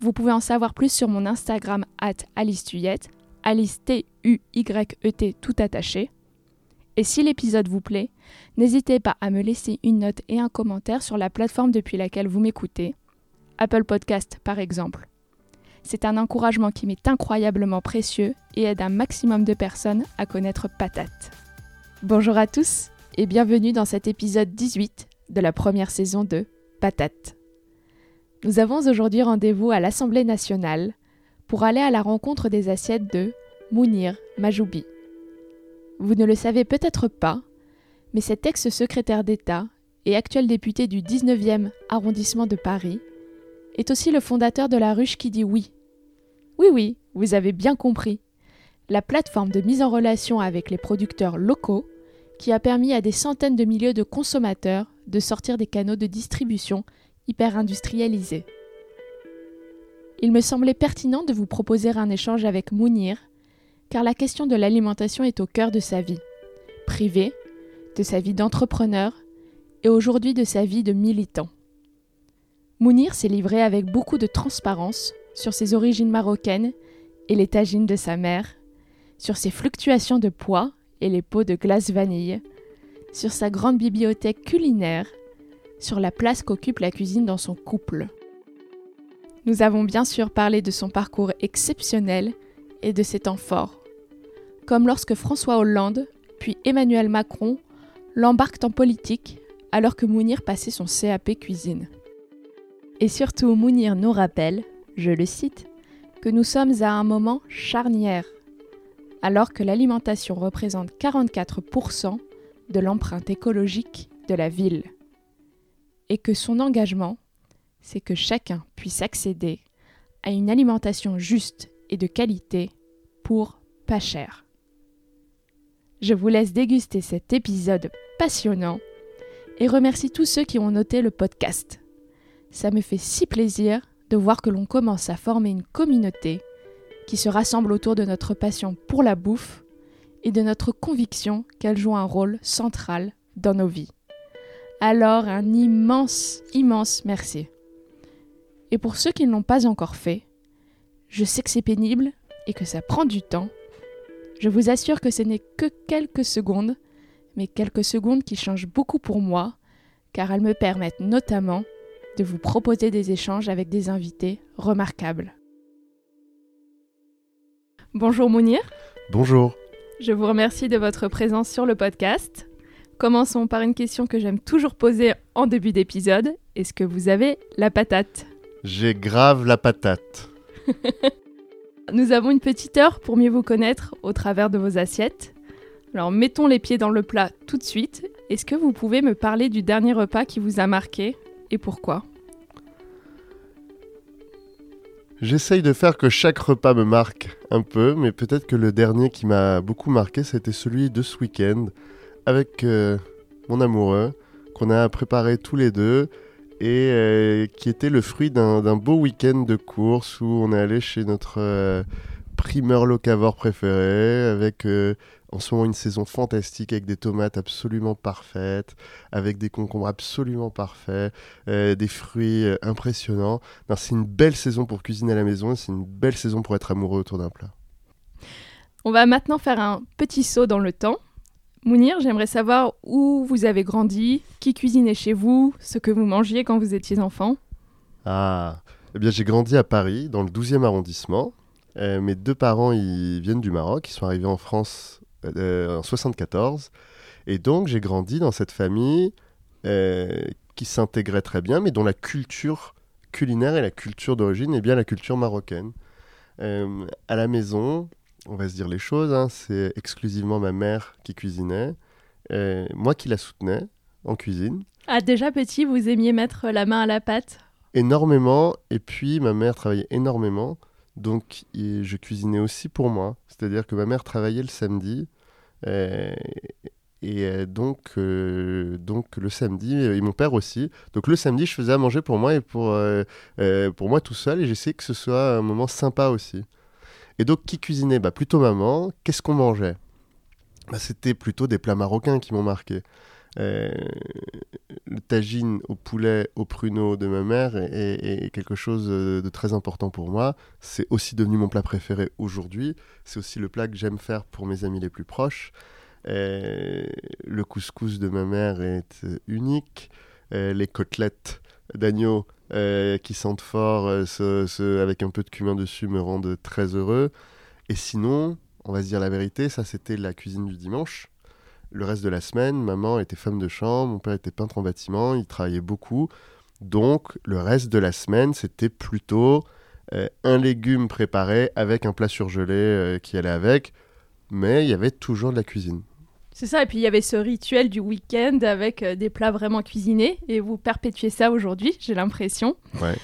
Vous pouvez en savoir plus sur mon Instagram at Alice Tuyette, Alice T-U-Y-E-T tout attaché. Et si l'épisode vous plaît, n'hésitez pas à me laisser une note et un commentaire sur la plateforme depuis laquelle vous m'écoutez, Apple Podcast par exemple. C'est un encouragement qui m'est incroyablement précieux et aide un maximum de personnes à connaître Patate. Bonjour à tous et bienvenue dans cet épisode 18 de la première saison de Patate. Nous avons aujourd'hui rendez-vous à l'Assemblée nationale pour aller à la rencontre des assiettes de Mounir Majoubi. Vous ne le savez peut-être pas, mais cet ex-secrétaire d'État et actuel député du 19e arrondissement de Paris est aussi le fondateur de la ruche qui dit oui. Oui, oui, vous avez bien compris. La plateforme de mise en relation avec les producteurs locaux qui a permis à des centaines de milliers de consommateurs de sortir des canaux de distribution hyper industrialisés. Il me semblait pertinent de vous proposer un échange avec Mounir, car la question de l'alimentation est au cœur de sa vie, privée, de sa vie d'entrepreneur et aujourd'hui de sa vie de militant. Mounir s'est livré avec beaucoup de transparence sur ses origines marocaines et les tagines de sa mère, sur ses fluctuations de poids et les pots de glace vanille, sur sa grande bibliothèque culinaire, sur la place qu'occupe la cuisine dans son couple. Nous avons bien sûr parlé de son parcours exceptionnel et de ses temps forts, comme lorsque François Hollande, puis Emmanuel Macron l'embarquent en politique alors que Mounir passait son CAP cuisine. Et surtout, Mounir nous rappelle, je le cite, que nous sommes à un moment charnière alors que l'alimentation représente 44% de l'empreinte écologique de la ville. Et que son engagement, c'est que chacun puisse accéder à une alimentation juste et de qualité pour pas cher. Je vous laisse déguster cet épisode passionnant et remercie tous ceux qui ont noté le podcast. Ça me fait si plaisir de voir que l'on commence à former une communauté qui se rassemble autour de notre passion pour la bouffe et de notre conviction qu'elle joue un rôle central dans nos vies. Alors un immense, immense merci. Et pour ceux qui ne l'ont pas encore fait, je sais que c'est pénible et que ça prend du temps. Je vous assure que ce n'est que quelques secondes, mais quelques secondes qui changent beaucoup pour moi, car elles me permettent notamment de vous proposer des échanges avec des invités remarquables. Bonjour Mounir. Bonjour. Je vous remercie de votre présence sur le podcast. Commençons par une question que j'aime toujours poser en début d'épisode. Est-ce que vous avez la patate? J'ai grave la patate. Nous avons une petite heure pour mieux vous connaître au travers de vos assiettes. Alors mettons les pieds dans le plat tout de suite. Est-ce que vous pouvez me parler du dernier repas qui vous a marqué et pourquoi? J'essaye de faire que chaque repas me marque un peu, mais peut-être que le dernier qui m'a beaucoup marqué, c'était celui de ce week-end avec euh, mon amoureux, qu'on a préparé tous les deux et euh, qui était le fruit d'un beau week-end de course où on est allé chez notre euh, primeur locavore préféré avec en ce moment une saison fantastique avec des tomates absolument parfaites, avec des concombres absolument parfaits, des fruits impressionnants. C'est une belle saison pour cuisiner à la maison, c'est une belle saison pour être amoureux autour d'un plat. On va maintenant faire un petit saut dans le temps. Mounir, j'aimerais savoir où vous avez grandi, qui cuisinait chez vous, ce que vous mangiez quand vous étiez enfant. Ah, eh bien j'ai grandi à Paris, dans le 12e arrondissement. Euh, mes deux parents ils viennent du Maroc, ils sont arrivés en France euh, en 74. Et donc j'ai grandi dans cette famille euh, qui s'intégrait très bien, mais dont la culture culinaire et la culture d'origine est bien la culture marocaine. À la maison, on va se dire les choses, hein, c'est exclusivement ma mère qui cuisinait, moi qui la soutenais en cuisine. Ah, déjà petit, vous aimiez mettre la main à la pâte? Énormément, et puis ma mère travaillait énormément, Donc je cuisinais aussi pour moi. C'est-à-dire que ma mère travaillait le samedi. Euh, et euh, donc, euh, donc le samedi, et mon père aussi. Donc le samedi, je faisais à manger pour moi et pour, pour moi tout seul. Et j'essayais que ce soit un moment sympa aussi. Et donc qui cuisinait? Bah, Plutôt maman. Qu'est-ce qu'on mangeait? Bah, C'était plutôt des plats marocains qui m'ont marqué. Euh, le tagine au poulet, au pruneau de ma mère est, quelque chose de très important pour moi. C'est aussi devenu mon plat préféré aujourd'hui. C'est aussi le plat que j'aime faire pour mes amis les plus proches. Euh, le couscous de ma mère est unique. Euh, les côtelettes d'agneau qui sentent fort avec un peu de cumin dessus me rendent très heureux. Et sinon, on va se dire la vérité, ça c'était la cuisine du dimanche. Le reste de la semaine, maman était femme de chambre, mon père était peintre en bâtiment, il travaillait beaucoup. Donc le reste de la semaine, c'était plutôt euh, un légume préparé avec un plat surgelé euh, qui allait avec, mais il y avait toujours de la cuisine. C'est ça, et puis il y avait ce rituel du week-end avec euh, des plats vraiment cuisinés, et vous perpétuez ça aujourd'hui, j'ai l'impression. Ouais.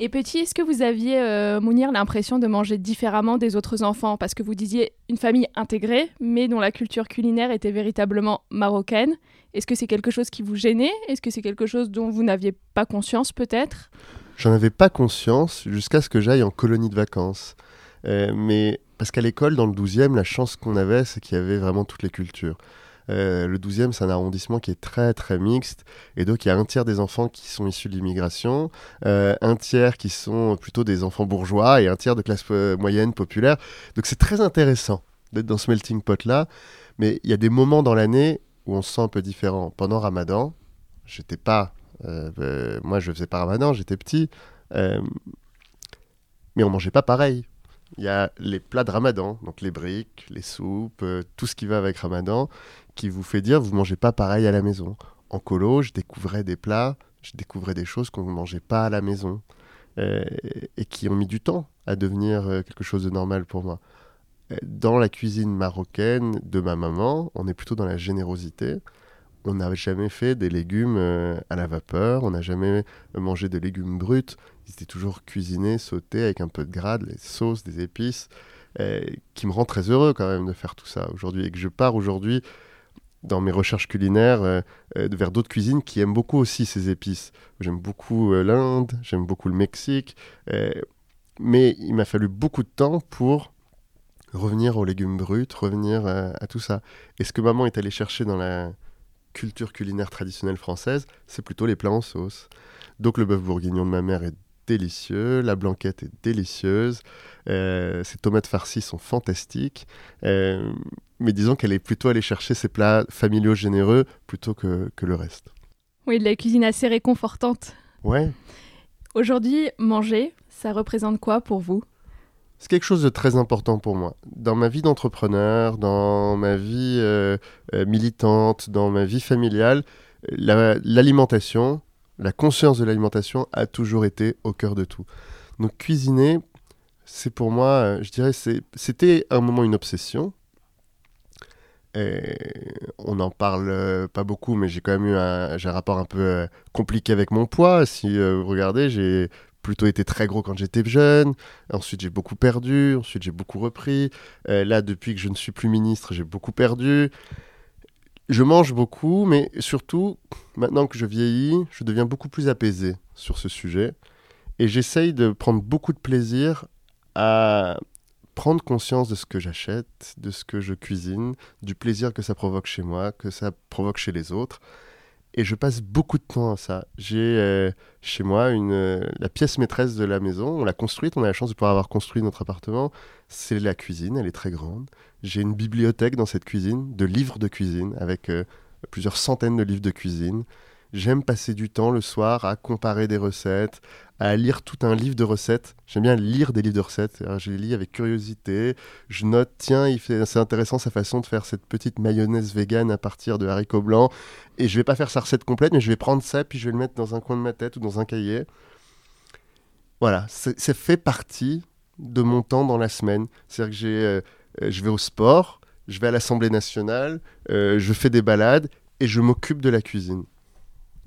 Et petit, est-ce que vous aviez, euh, Mounir, l'impression de manger différemment des autres enfants? Parce que vous disiez une famille intégrée, mais dont la culture culinaire était véritablement marocaine. Est-ce que c'est quelque chose qui vous gênait? Est-ce que c'est quelque chose dont vous n'aviez pas conscience peut-être? J'en avais pas conscience jusqu'à ce que j'aille en colonie de vacances. Euh, mais parce qu'à l'école, dans le 12e, la chance qu'on avait, c'est qu'il y avait vraiment toutes les cultures. Euh, le 12e, c'est un arrondissement qui est très très mixte. Et donc, il y a un tiers des enfants qui sont issus de l'immigration, euh, un tiers qui sont plutôt des enfants bourgeois et un tiers de classe euh, moyenne populaire. Donc, c'est très intéressant d'être dans ce melting pot-là. Mais il y a des moments dans l'année où on se sent un peu différent. Pendant Ramadan, j'étais pas. moi, je faisais pas Ramadan, j'étais petit. mais on mangeait pas pareil. Il y a les plats de Ramadan, donc les briques, les soupes, tout ce qui va avec Ramadan qui vous fait dire vous mangez pas pareil à la maison. En colo, je découvrais des plats, je découvrais des choses qu'on ne mangeait pas à la maison euh, et qui ont mis du temps à devenir euh, quelque chose de normal pour moi. Euh, dans la cuisine marocaine de ma maman, on est plutôt dans la générosité. On n'a jamais fait des légumes à la vapeur, on n'a jamais mangé de légumes bruts. Ils étaient toujours cuisinés, sautés avec un peu de gras, des sauces, des épices, qui me rend très heureux quand même de faire tout ça aujourd'hui. Et que je pars aujourd'hui dans mes recherches culinaires euh, euh, vers d'autres cuisines qui aiment beaucoup aussi ces épices. J'aime beaucoup euh, l'Inde, j'aime beaucoup le Mexique, mais il m'a fallu beaucoup de temps pour revenir aux légumes bruts, revenir à tout ça. Et ce que maman est allée chercher dans la culture culinaire traditionnelle française, c'est plutôt les plats en sauce. Donc le bœuf bourguignon de ma mère est délicieux, la blanquette est délicieuse, euh, ces tomates farcies sont fantastiques, euh, mais disons qu'elle est plutôt allée chercher ses plats familiaux généreux plutôt que, que le reste. Oui, de la cuisine assez réconfortante. Ouais. Aujourd'hui, manger, ça représente quoi pour vous? C'est quelque chose de très important pour moi. Dans ma vie d'entrepreneur, dans ma vie euh, militante, dans ma vie familiale, l'alimentation, la conscience de l'alimentation a toujours été au cœur de tout. Donc cuisiner, c'est pour moi, euh, je dirais, c'était un moment une obsession. On n'en parle euh, pas beaucoup, mais j'ai quand même eu un, un rapport un peu euh, compliqué avec mon poids. Si vous regardez, j'ai plutôt été très gros quand j'étais jeune. Ensuite, j'ai beaucoup perdu. Ensuite, j'ai beaucoup repris. là, depuis que je ne suis plus ministre, j'ai beaucoup perdu je mange beaucoup, mais surtout, maintenant que je vieillis, je deviens beaucoup plus apaisé sur ce sujet. Et j'essaye de prendre beaucoup de plaisir à prendre conscience de ce que j'achète, de ce que je cuisine, du plaisir que ça provoque chez moi, que ça provoque chez les autres. Et je passe beaucoup de temps à ça. J'ai euh, chez moi une, la pièce maîtresse de la maison. On l'a construite, on a la chance de pouvoir avoir construit notre appartement. C'est la cuisine, elle est très grande. J'ai une bibliothèque dans cette cuisine, de livres de cuisine, avec euh, plusieurs centaines de livres de cuisine. J'aime passer du temps le soir à comparer des recettes, à lire tout un livre de recettes. J'aime bien lire des livres de recettes. je les lis avec curiosité. Je note, tiens, c'est intéressant sa façon de faire cette petite mayonnaise végane à partir de haricots blancs. Et je vais pas faire sa recette complète, mais je vais prendre ça, puis je vais le mettre dans un coin de ma tête ou dans un cahier. Voilà, ça fait partie de mon temps dans la semaine. C'est-à-dire que j'ai, euh, je vais au sport, je vais à l'Assemblée nationale, euh, je fais des balades et je m'occupe de la cuisine.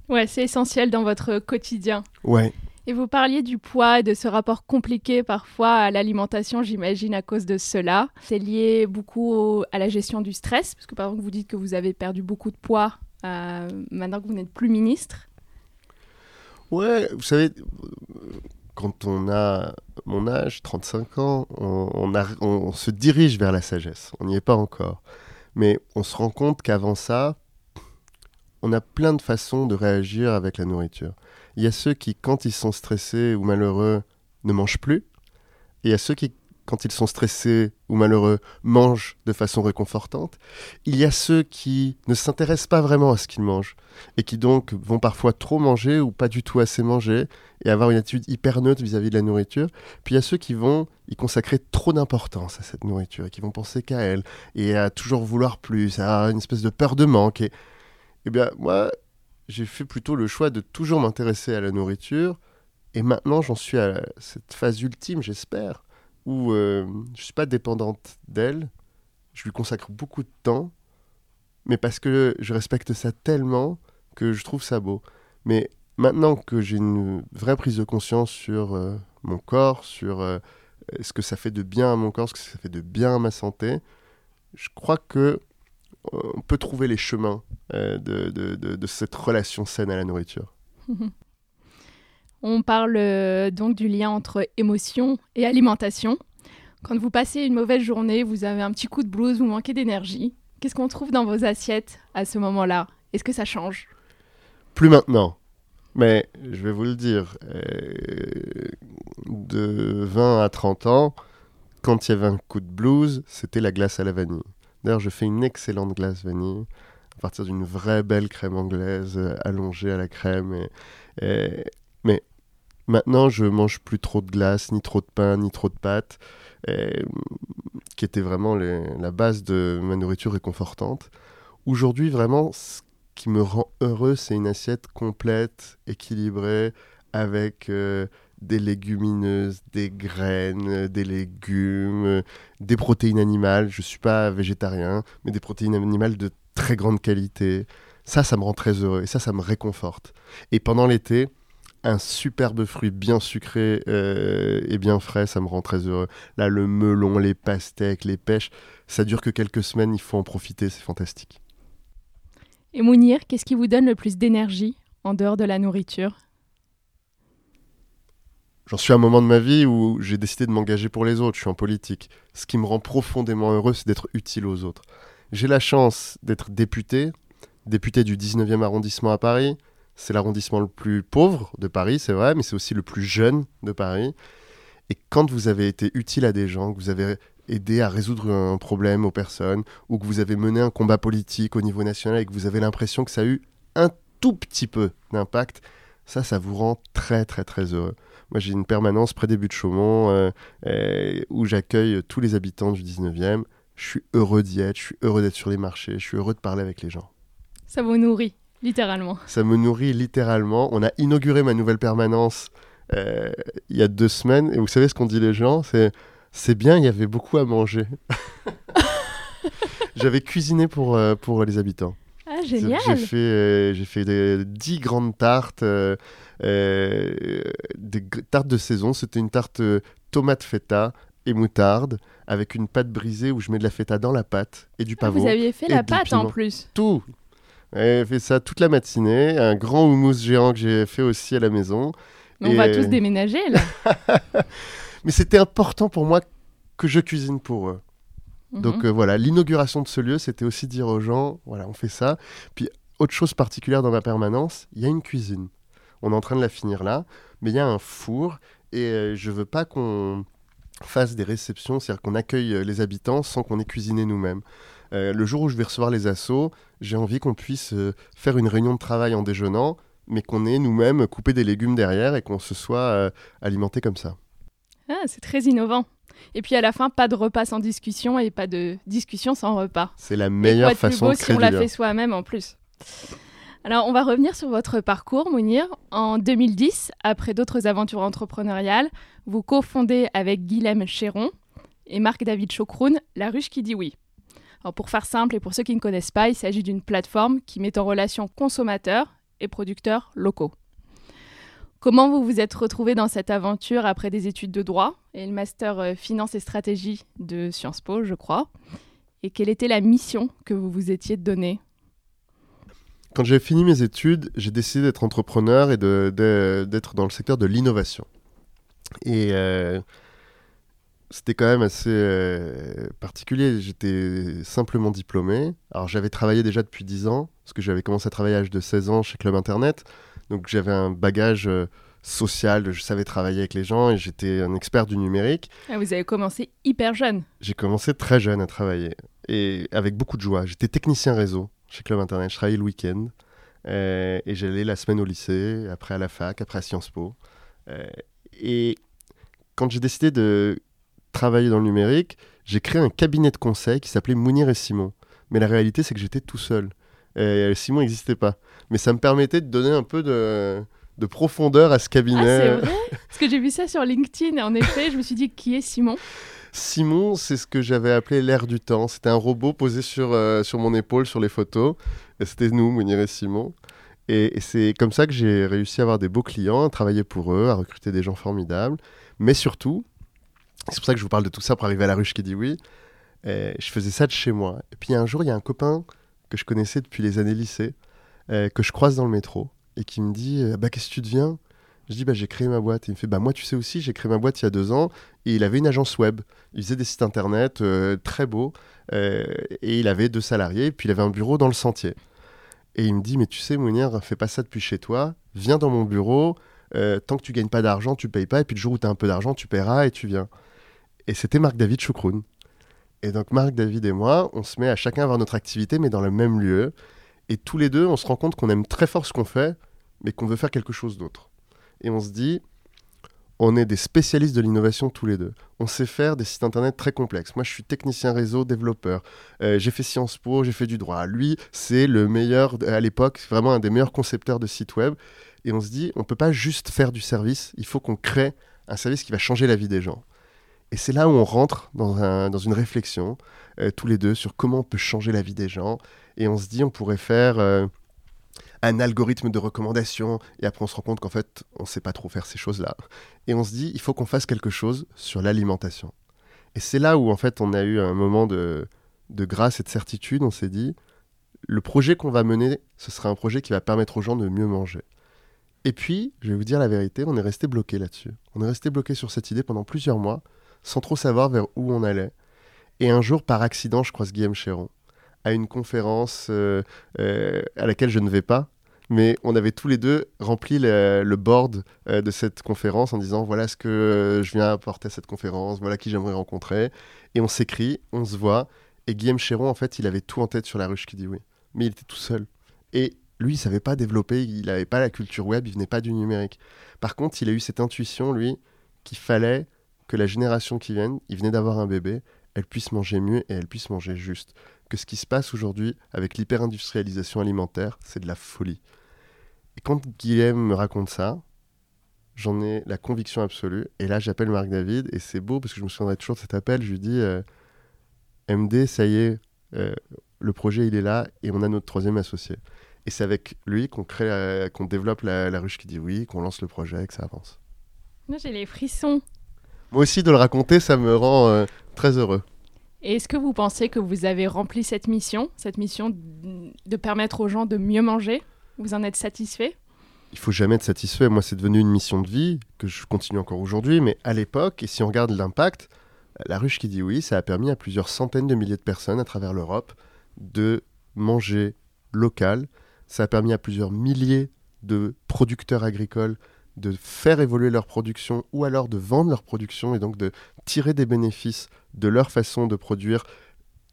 Ouais, c'est essentiel dans votre quotidien. Ouais. Et vous parliez du poids et de ce rapport compliqué parfois à l'alimentation, j'imagine, à cause de cela. C'est lié beaucoup à la gestion du stress, parce que par exemple, vous dites que vous avez perdu beaucoup de poids euh, maintenant que vous n'êtes plus ministre. Ouais, vous savez, quand on a mon âge, 35 ans, on, se dirige vers la sagesse. On n'y est pas encore. Mais on se rend compte qu'avant ça, on a plein de façons de réagir avec la nourriture. Il y a ceux qui, quand ils sont stressés ou malheureux, ne mangent plus. Et il y a ceux qui, quand ils sont stressés ou malheureux, mangent de façon réconfortante. Il y a ceux qui ne s'intéressent pas vraiment à ce qu'ils mangent et qui donc vont parfois trop manger ou pas du tout assez manger et avoir une attitude hyper neutre vis-à-vis de la nourriture. Puis il y a ceux qui vont y consacrer trop d'importance à cette nourriture et qui vont penser qu'à elle et à toujours vouloir plus, à une espèce de peur de manque. Et, eh bien, moi, j'ai fait plutôt le choix de toujours m'intéresser à la nourriture. Et maintenant, j'en suis à cette phase ultime, j'espère, où euh, je suis pas dépendante d'elle. Je lui consacre beaucoup de temps, mais parce que je respecte ça tellement que je trouve ça beau. Mais maintenant que j'ai une vraie prise de conscience sur euh, mon corps, sur euh, ce que ça fait de bien à mon corps, ce que ça fait de bien à ma santé, je crois que on peut trouver les chemins euh, de, cette relation saine à la nourriture. On parle euh, donc du lien entre émotion et alimentation. Quand vous passez une mauvaise journée, vous avez un petit coup de blues, vous manquez d'énergie. Qu'est-ce qu'on trouve dans vos assiettes à ce moment-là? Est-ce que ça change? Plus maintenant. Mais je vais vous le dire, euh, de 20 à 30 ans, quand il y avait un coup de blues, c'était la glace à la vanille. D'ailleurs, je fais une excellente glace vanille à partir d'une vraie belle crème anglaise euh, allongée à la crème. Mais maintenant, je mange plus trop de glace, ni trop de pain, ni trop de pâtes, qui était vraiment la base de ma nourriture réconfortante. Aujourd'hui, vraiment, ce qui me rend heureux, c'est une assiette complète, équilibrée, avec euh, des légumineuses, des graines, des légumes, des protéines animales. Je ne suis pas végétarien, mais des protéines animales de très grande qualité. Ça, ça me rend très heureux et ça, ça me réconforte. Et pendant l'été, un superbe fruit bien sucré euh, et bien frais, ça me rend très heureux. Là, le melon, les pastèques, les pêches, ça dure que quelques semaines, il faut en profiter, c'est fantastique. Et Mounir, qu'est-ce qui vous donne le plus d'énergie en dehors de la nourriture? J'en suis à un moment de ma vie où j'ai décidé de m'engager pour les autres, je suis en politique. Ce qui me rend profondément heureux, c'est d'être utile aux autres. J'ai la chance d'être député, député du 19e arrondissement à Paris. C'est l'arrondissement le plus pauvre de Paris, c'est vrai, mais c'est aussi le plus jeune de Paris. Et quand vous avez été utile à des gens, que vous avez aidé à résoudre un problème aux personnes, ou que vous avez mené un combat politique au niveau national et que vous avez l'impression que ça a eu un tout petit peu d'impact, ça, ça vous rend très très très heureux. Moi, j'ai une permanence près des buts de Chaumont euh, où j'accueille tous les habitants du 19e. Je suis heureux d'y être, je suis heureux d'être sur les marchés, je suis heureux de parler avec les gens. Ça vous nourrit, littéralement. Ça me nourrit littéralement. On a inauguré ma nouvelle permanence euh, il y a deux semaines. Et vous savez ce qu'ont dit les gens? C'est c'est bien, il y avait beaucoup à manger. J'avais cuisiné pour, euh, pour les habitants. Ah, génial J'ai fait, euh, j'ai fait des, 10 grandes tartes, euh, des tartes de saison. C'était une tarte tomate feta et moutarde avec une pâte brisée où je mets de la feta dans la pâte et du pavot. Ah, vous aviez fait la pâte en plus Tout J'ai fait ça toute la matinée. Un grand houmous géant que j'ai fait aussi à la maison. Mais on va tous déménager là Mais c'était important pour moi que je cuisine pour eux. Donc mhm. euh, voilà, l'inauguration de ce lieu, c'était aussi dire aux gens, voilà, on fait ça. Puis autre chose particulière dans ma permanence, il y a une cuisine. On est en train de la finir là, mais il y a un four et euh, je veux pas qu'on fasse des réceptions, c'est-à-dire qu'on accueille euh, les habitants sans qu'on ait cuisiné nous-mêmes. Le jour où je vais recevoir les assos, j'ai envie qu'on puisse faire une réunion de travail en déjeunant, mais qu'on ait nous-mêmes coupé des légumes derrière et qu'on se soit alimenté comme ça. Ah, c'est très innovant. Et puis à la fin, pas de repas sans discussion et pas de discussion sans repas. C'est la meilleure façon de créer si on l'a fait soi-même en plus. Alors, on va revenir sur votre parcours, Mounir. En 2010, après d'autres aventures entrepreneuriales, vous cofondez avec Guilhem Chéron et Marc-David Chocroun La Ruche qui dit oui. Pour faire simple et pour ceux qui ne connaissent pas, il s'agit d'une plateforme qui met en relation consommateurs et producteurs locaux. Comment vous vous êtes retrouvé dans cette aventure après des études de droit et le master euh, finance et stratégie de Sciences Po, je crois? Et quelle était la mission que vous vous étiez donnée? Quand j'ai fini mes études, j'ai décidé d'être entrepreneur et d'être dans le secteur de l'innovation. Et euh, c'était quand même assez euh, particulier. J'étais simplement diplômé. Alors j'avais travaillé déjà depuis 10 ans, parce que j'avais commencé à travailler à l'âge de 16 ans chez Club Internet. Donc j'avais un bagage euh, social, je savais travailler avec les gens et j'étais un expert du numérique. Ah, vous avez commencé hyper jeune. J'ai commencé très jeune à travailler et avec beaucoup de joie. J'étais technicien réseau chez Club Internet, je travaillais le week-end euh, et j'allais la semaine au lycée, après à la fac, après à Sciences Po. et quand j'ai décidé de travailler dans le numérique, j'ai créé un cabinet de conseil qui s'appelait Mounir et Simon. Mais la réalité, c'est que j'étais tout seul. Et Simon n'existait pas. Mais ça me permettait de donner un peu de, de profondeur à ce cabinet. Ah, c'est vrai Parce que j'ai vu ça sur LinkedIn et en effet, je me suis dit qui est Simon? Simon, c'est ce que j'avais appelé l'air du temps. C'était un robot posé sur, euh, sur mon épaule sur les photos. C'était nous, Mounir et Simon. Et, et c'est comme ça que j'ai réussi à avoir des beaux clients, à travailler pour eux, à recruter des gens formidables. Mais surtout, c'est pour ça que je vous parle de tout ça pour arriver à la ruche qui dit oui. je faisais ça de chez moi. Et puis un jour, il y a un copain que je connaissais depuis les années lycée, euh, que je croise dans le métro, et qui me dit euh, Bah, qu'est-ce que tu deviens? Je dis Bah, j'ai créé ma boîte. Il me fait Bah, moi, tu sais aussi, j'ai créé ma boîte il y a deux ans, et il avait une agence web. Il faisait des sites internet euh, très beaux, et il avait deux salariés, et puis il avait un bureau dans le sentier. Et il me dit Mais tu sais, Mounir, fais pas ça depuis chez toi, viens dans mon bureau. tant que tu gagnes pas d'argent, tu payes pas. Et puis le jour où tu as un peu d'argent, tu paieras et tu viens. Et c'était Marc-David Choukroun. Et donc Marc-David et moi, on se met à chacun avoir notre activité, mais dans le même lieu. Et tous les deux, on se rend compte qu'on aime très fort ce qu'on fait, mais qu'on veut faire quelque chose d'autre. Et on se dit, on est des spécialistes de l'innovation tous les deux. On sait faire des sites internet très complexes. Moi, je suis technicien réseau, développeur. Euh, j'ai fait Sciences Po, j'ai fait du droit. Lui, c'est le meilleur à l'époque, vraiment un des meilleurs concepteurs de sites web. Et on se dit, on ne peut pas juste faire du service, il faut qu'on crée un service qui va changer la vie des gens. Et c'est là où on rentre dans, une réflexion, euh, tous les deux, sur comment on peut changer la vie des gens. Et on se dit, on pourrait faire euh, un algorithme de recommandation. Et après, on se rend compte qu'en fait, on ne sait pas trop faire ces choses-là. Et on se dit, il faut qu'on fasse quelque chose sur l'alimentation. Et c'est là où, en fait, on a eu un moment de grâce et de certitude. On s'est dit, le projet qu'on va mener, ce sera un projet qui va permettre aux gens de mieux manger. Et puis, je vais vous dire la vérité, on est resté bloqué là-dessus. On est resté bloqué sur cette idée pendant plusieurs mois sans trop savoir vers où on allait. Et un jour, par accident, je croise Guillaume Chéron à une conférence euh, euh, à laquelle je ne vais pas, mais on avait tous les deux rempli le, board euh, de cette conférence en disant voilà ce que je viens apporter à cette conférence, voilà qui j'aimerais rencontrer. Et on s'écrit, on se voit. Et Guillaume Chéron, en fait, il avait tout en tête sur la ruche qui dit oui. Mais il était tout seul. Et lui, il savait pas développer, il n'avait pas la culture web, il venait pas du numérique. Par contre, il a eu cette intuition, lui, qu'il fallait que la génération qui vient, il venait d'avoir un bébé, elle puisse manger mieux et elle puisse manger juste. Que ce qui se passe aujourd'hui avec l'hyper-industrialisation alimentaire, c'est de la folie. Et quand Guillaume me raconte ça, j'en ai la conviction absolue. Et là, j'appelle Marc David et c'est beau parce que je me souviendrai toujours de cet appel. Je lui dis euh, MD, ça y est, euh, le projet il est là et on a notre troisième associé. Et c'est avec lui qu'on crée, qu'on développe la, la, ruche qui dit oui, qu'on lance le projet et que ça avance. J'ai les frissons. Moi aussi, de le raconter, ça me rend euh, très heureux. Et est-ce que vous pensez que vous avez rempli cette mission, cette mission de permettre aux gens de mieux manger? Vous en êtes satisfait? Il faut jamais être satisfait. Moi, c'est devenu une mission de vie que je continue encore aujourd'hui. Mais à l'époque, et si on regarde l'impact, la ruche qui dit oui, ça a permis à plusieurs centaines de milliers de personnes à travers l'Europe de manger local. Ça a permis à plusieurs milliers de producteurs agricoles de faire évoluer leur production ou alors de vendre leur production et donc de tirer des bénéfices de leur façon de produire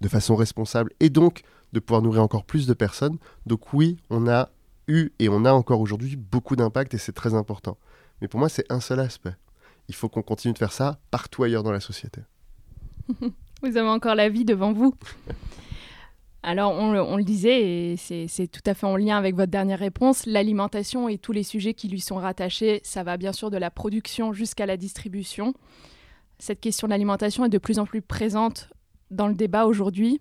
de façon responsable et donc de pouvoir nourrir encore plus de personnes. Donc oui, on a eu et on a encore aujourd'hui beaucoup d'impact et c'est très important. Mais pour moi, c'est un seul aspect. Il faut qu'on continue de faire ça partout ailleurs dans la société. Vous avez encore la vie devant vous. Alors, on, le disait, et c'est tout à fait en lien avec votre dernière réponse, l'alimentation et tous les sujets qui lui sont rattachés, ça va bien sûr de la production jusqu'à la distribution. Cette question de l'alimentation est de plus en plus présente dans le débat aujourd'hui,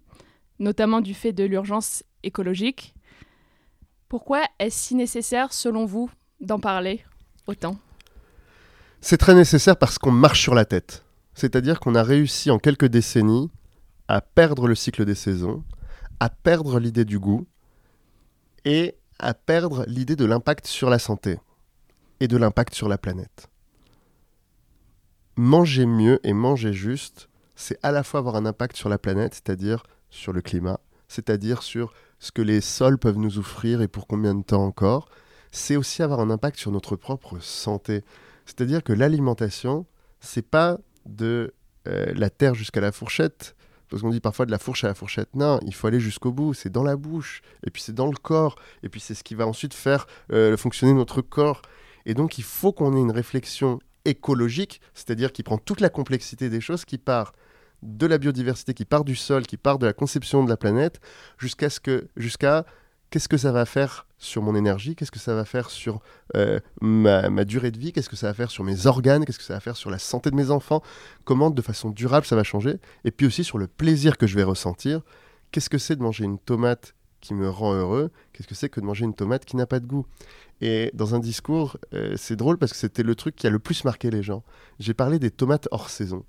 notamment du fait de l'urgence écologique. Pourquoi est-ce si nécessaire, selon vous, d'en parler autant? C'est très nécessaire parce qu'on marche sur la tête. C'est-à-dire qu'on a réussi en quelques décennies à perdre le cycle des saisons, à perdre l'idée du goût et à perdre l'idée de l'impact sur la santé et de l'impact sur la planète. Manger mieux et manger juste, c'est à la fois avoir un impact sur la planète, c'est-à-dire sur le climat, c'est-à-dire sur ce que les sols peuvent nous offrir et pour combien de temps encore, c'est aussi avoir un impact sur notre propre santé. C'est-à-dire que l'alimentation, c'est pas de euh, la terre jusqu'à la fourchette, parce qu'on dit parfois de la fourche à la fourchette. Non, il faut aller jusqu'au bout. C'est dans la bouche, et puis c'est dans le corps, et puis c'est ce qui va ensuite faire euh, fonctionner notre corps. Et donc il faut qu'on ait une réflexion écologique, c'est-à-dire qui prend toute la complexité des choses, qui part de la biodiversité, qui part du sol, qui part de la conception de la planète, jusqu'à ce que, jusqu'à qu'est-ce que ça va faire sur mon énergie, qu'est-ce que ça va faire sur euh, ma, durée de vie, qu'est-ce que ça va faire sur mes organes, qu'est-ce que ça va faire sur la santé de mes enfants, comment de façon durable ça va changer, et puis aussi sur le plaisir que je vais ressentir, qu'est-ce que c'est de manger une tomate qui me rend heureux, qu'est-ce que c'est que de manger une tomate qui n'a pas de goût? Et dans un discours, euh, c'est drôle parce que c'était le truc qui a le plus marqué les gens. J'ai parlé des tomates hors saison.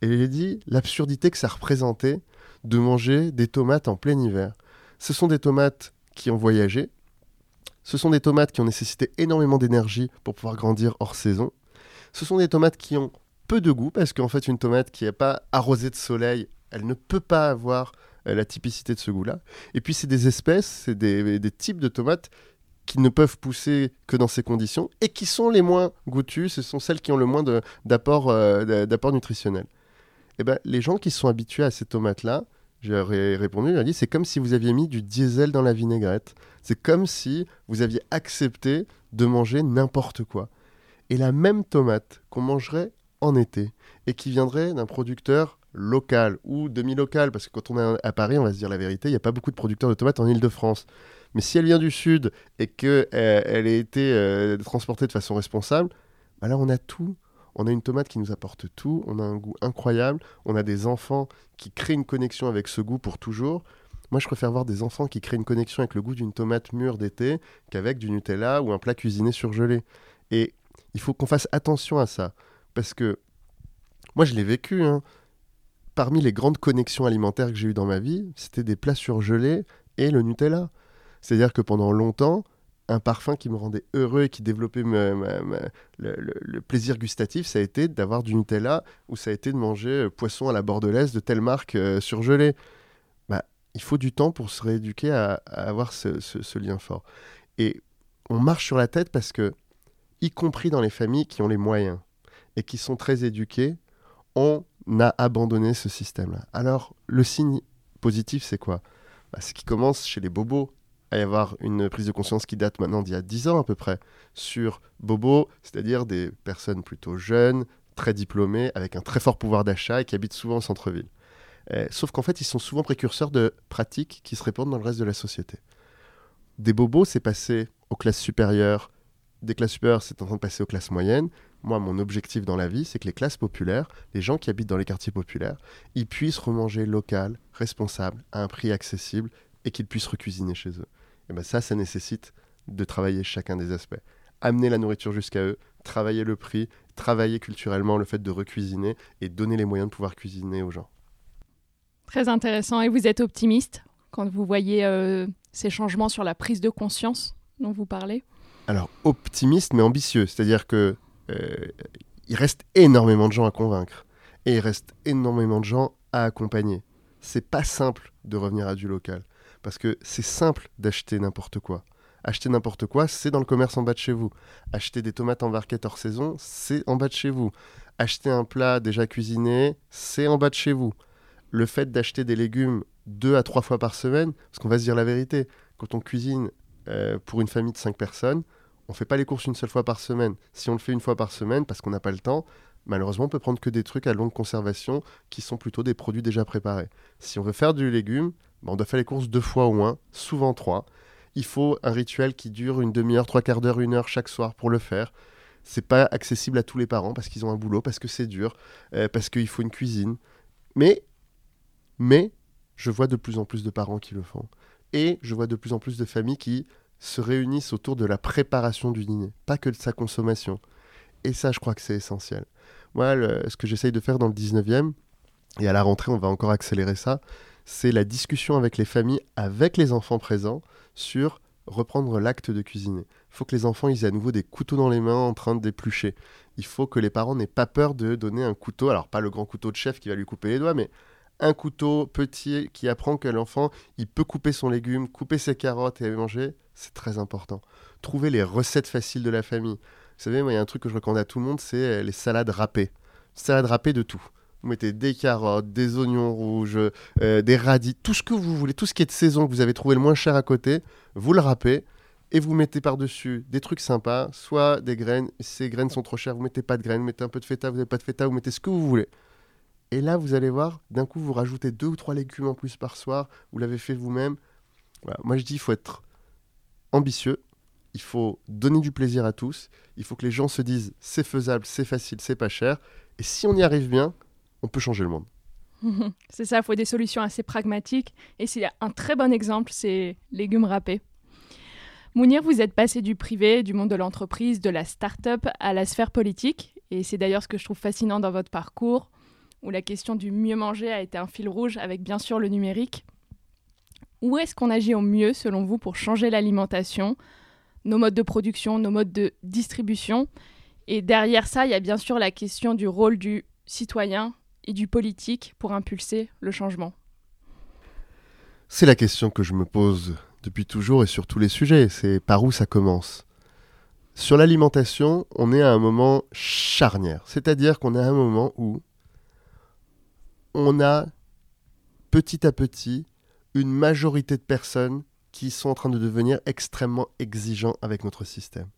Et j'ai dit l'absurdité que ça représentait de manger des tomates en plein hiver. Ce sont des tomates qui ont voyagé. Ce sont des tomates qui ont nécessité énormément d'énergie pour pouvoir grandir hors saison. Ce sont des tomates qui ont peu de goût parce qu'en fait une tomate qui n'est pas arrosée de soleil, elle ne peut pas avoir euh, la typicité de ce goût-là. Et puis c'est des espèces, c'est des, types de tomates qui ne peuvent pousser que dans ces conditions et qui sont les moins goûtues, ce sont celles qui ont le moins d'apport euh, nutritionnel. Et eh ben, les gens qui sont habitués à ces tomates-là, j'ai répondu, j'ai dit, c'est comme si vous aviez mis du diesel dans la vinaigrette. C'est comme si vous aviez accepté de manger n'importe quoi. Et la même tomate qu'on mangerait en été et qui viendrait d'un producteur local ou demi-local, parce que quand on est à Paris, on va se dire la vérité, il n'y a pas beaucoup de producteurs de tomates en Ile-de-France. Mais si elle vient du sud et qu'elle elle a été euh, transportée de façon responsable, bah là on a tout on a une tomate qui nous apporte tout, on a un goût incroyable, on a des enfants qui créent une connexion avec ce goût pour toujours. Moi, je préfère voir des enfants qui créent une connexion avec le goût d'une tomate mûre d'été qu'avec du Nutella ou un plat cuisiné surgelé. Et il faut qu'on fasse attention à ça. Parce que moi, je l'ai vécu. Hein. Parmi les grandes connexions alimentaires que j'ai eues dans ma vie, c'était des plats surgelés et le Nutella. C'est-à-dire que pendant longtemps, un parfum qui me rendait heureux et qui développait le, plaisir gustatif, ça a été d'avoir du Nutella ou ça a été de manger euh, poisson à la bordelaise de telle marque euh, surgelée. Bah, il faut du temps pour se rééduquer à, avoir ce, lien fort. Et on marche sur la tête parce que, y compris dans les familles qui ont les moyens et qui sont très éduquées, on a abandonné ce système-là. Alors, le signe positif, c'est quoi? Bah, C'est qui commence chez les bobos à y avoir une prise de conscience qui date maintenant d'il y a 10 ans à peu près, sur Bobo, c'est-à-dire des personnes plutôt jeunes, très diplômées, avec un très fort pouvoir d'achat et qui habitent souvent au centre-ville. Eh, sauf qu'en fait, ils sont souvent précurseurs de pratiques qui se répandent dans le reste de la société. Des bobos, c'est passé aux classes supérieures. Des classes supérieures, c'est en train de passer aux classes moyennes. Moi, mon objectif dans la vie, c'est que les classes populaires, les gens qui habitent dans les quartiers populaires, ils puissent remanger local, responsable, à un prix accessible et qu'ils puissent recuisiner chez eux. Et ben ça, ça nécessite de travailler chacun des aspects. Amener la nourriture jusqu'à eux, travailler le prix, travailler culturellement le fait de recuisiner et donner les moyens de pouvoir cuisiner aux gens. Très intéressant. Et vous êtes optimiste quand vous voyez euh, ces changements sur la prise de conscience dont vous parlez? Alors, optimiste mais ambitieux. C'est-à-dire que euh, il reste énormément de gens à convaincre et il reste énormément de gens à accompagner. C'est pas simple de revenir à du local. Parce que c'est simple d'acheter n'importe quoi. Acheter n'importe quoi, c'est dans le commerce en bas de chez vous. Acheter des tomates en barquette hors saison, c'est en bas de chez vous. Acheter un plat déjà cuisiné, c'est en bas de chez vous. Le fait d'acheter des légumes deux à trois fois par semaine, parce qu'on va se dire la vérité, quand on cuisine euh, pour une famille de cinq personnes, on ne fait pas les courses une seule fois par semaine. Si on le fait une fois par semaine parce qu'on n'a pas le temps, malheureusement, on peut prendre que des trucs à longue conservation qui sont plutôt des produits déjà préparés. Si on veut faire du légume, bah, on doit faire les courses deux fois au moins, souvent trois. Il faut un rituel qui dure une demi-heure, trois quarts d'heure, une heure chaque soir pour le faire. C'est pas accessible à tous les parents parce qu'ils ont un boulot, parce que c'est dur, euh, parce qu'il faut une cuisine. Mais, mais, je vois de plus en plus de parents qui le font. Et je vois de plus en plus de familles qui se réunissent autour de la préparation du dîner, pas que de sa consommation. Et ça, je crois que c'est essentiel. Moi, ce que j'essaye de faire dans le 19e, et à la rentrée, on va encore accélérer ça, c'est la discussion avec les familles, avec les enfants présents, sur reprendre l'acte de cuisiner. Il faut que les enfants aient à nouveau des couteaux dans les mains en train d'éplucher. Il faut que les parents n'aient pas peur de donner un couteau, alors pas le grand couteau de chef qui va lui couper les doigts, mais un couteau petit qui apprend que l'enfant, il peut couper son légume, couper ses carottes et manger, c'est très important. Trouver les recettes faciles de la famille. Vous savez, moi, il y a un truc que je recommande à tout le monde, c'est euh, les salades râpées. Salades râpées de tout. Vous mettez des carottes, des oignons rouges, euh, des radis, tout ce que vous voulez, tout ce qui est de saison que vous avez trouvé le moins cher à côté, vous le râpez et vous mettez par-dessus des trucs sympas, soit des graines, ces graines sont trop chères, vous mettez pas de graines, vous mettez un peu de feta, vous n'avez pas de feta, vous mettez ce que vous voulez. Et là, vous allez voir, d'un coup, vous rajoutez deux ou trois légumes en plus par soir, vous l'avez fait vous-même. Moi, je dis, il faut être ambitieux, il faut donner du plaisir à tous, il faut que les gens se disent, c'est faisable, c'est facile, c'est pas cher. Et si on y arrive bien, on peut changer le monde. c'est ça, il faut des solutions assez pragmatiques. Et a un très bon exemple, c'est légumes râpés. Mounir, vous êtes passé du privé, du monde de l'entreprise, de la start-up à la sphère politique. Et c'est d'ailleurs ce que je trouve fascinant dans votre parcours où la question du mieux manger a été un fil rouge avec bien sûr le numérique. Où est-ce qu'on agit au mieux selon vous pour changer l'alimentation, nos modes de production, nos modes de distribution Et derrière ça, il y a bien sûr la question du rôle du citoyen et du politique pour impulser le changement. C'est la question que je me pose depuis toujours et sur tous les sujets, c'est par où ça commence? Sur l'alimentation, on est à un moment charnière, c'est-à-dire qu'on est à un moment où on a petit à petit une majorité de personnes qui sont en train de devenir extrêmement exigeants avec notre système.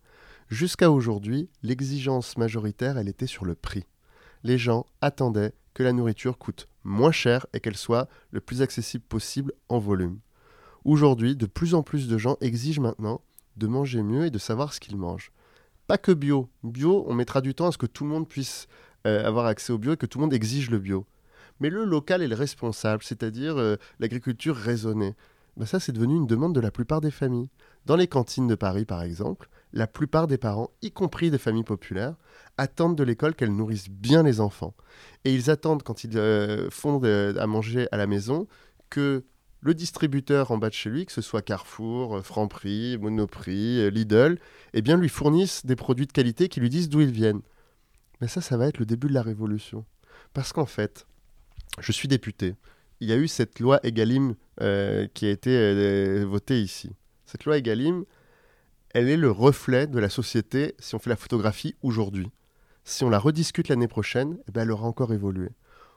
Jusqu'à aujourd'hui, l'exigence majoritaire, elle était sur le prix. Les gens attendaient que la nourriture coûte moins cher et qu'elle soit le plus accessible possible en volume. Aujourd'hui, de plus en plus de gens exigent maintenant de manger mieux et de savoir ce qu'ils mangent. Pas que bio. Bio, on mettra du temps à ce que tout le monde puisse euh, avoir accès au bio et que tout le monde exige le bio mais le local est le responsable, c'est-à-dire euh, l'agriculture raisonnée. Ben ça, c'est devenu une demande de la plupart des familles. Dans les cantines de Paris, par exemple, la plupart des parents, y compris des familles populaires, attendent de l'école qu'elle nourrisse bien les enfants. Et ils attendent, quand ils euh, font à manger à la maison, que le distributeur en bas de chez lui, que ce soit Carrefour, Franprix, Monoprix, Lidl, eh bien, lui fournissent des produits de qualité qui lui disent d'où ils viennent. Mais ça, ça va être le début de la révolution. Parce qu'en fait, je suis député. Il y a eu cette loi Egalim euh, qui a été euh, votée ici. Cette loi Egalim, elle est le reflet de la société si on fait la photographie aujourd'hui. Si on la rediscute l'année prochaine, eh ben, elle aura encore évolué.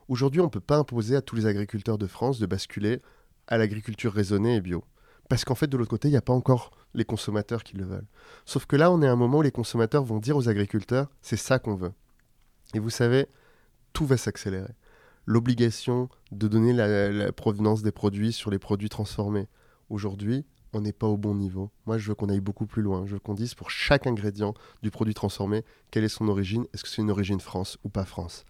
Aujourd'hui, on ne peut pas imposer à tous les agriculteurs de France de basculer à l'agriculture raisonnée et bio. Parce qu'en fait, de l'autre côté, il n'y a pas encore les consommateurs qui le veulent. Sauf que là, on est à un moment où les consommateurs vont dire aux agriculteurs, c'est ça qu'on veut. Et vous savez, tout va s'accélérer l'obligation de donner la, provenance des produits sur les produits transformés. Aujourd'hui, on n'est pas au bon niveau. Moi, je veux qu'on aille beaucoup plus loin. Je veux qu'on dise pour chaque ingrédient du produit transformé quelle est son origine. Est-ce que c'est une origine France ou pas France?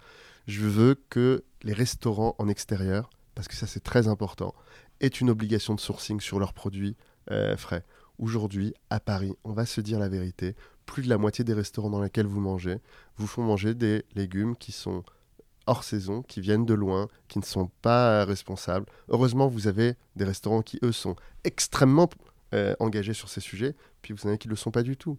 Je veux que les restaurants en extérieur, parce que ça c'est très important, aient une obligation de sourcing sur leurs produits euh, frais. Aujourd'hui, à Paris, on va se dire la vérité. Plus de la moitié des restaurants dans lesquels vous mangez vous font manger des légumes qui sont hors saison, qui viennent de loin, qui ne sont pas responsables. Heureusement, vous avez des restaurants qui, eux, sont extrêmement euh, engagés sur ces sujets, puis vous en avez qui ne le sont pas du tout.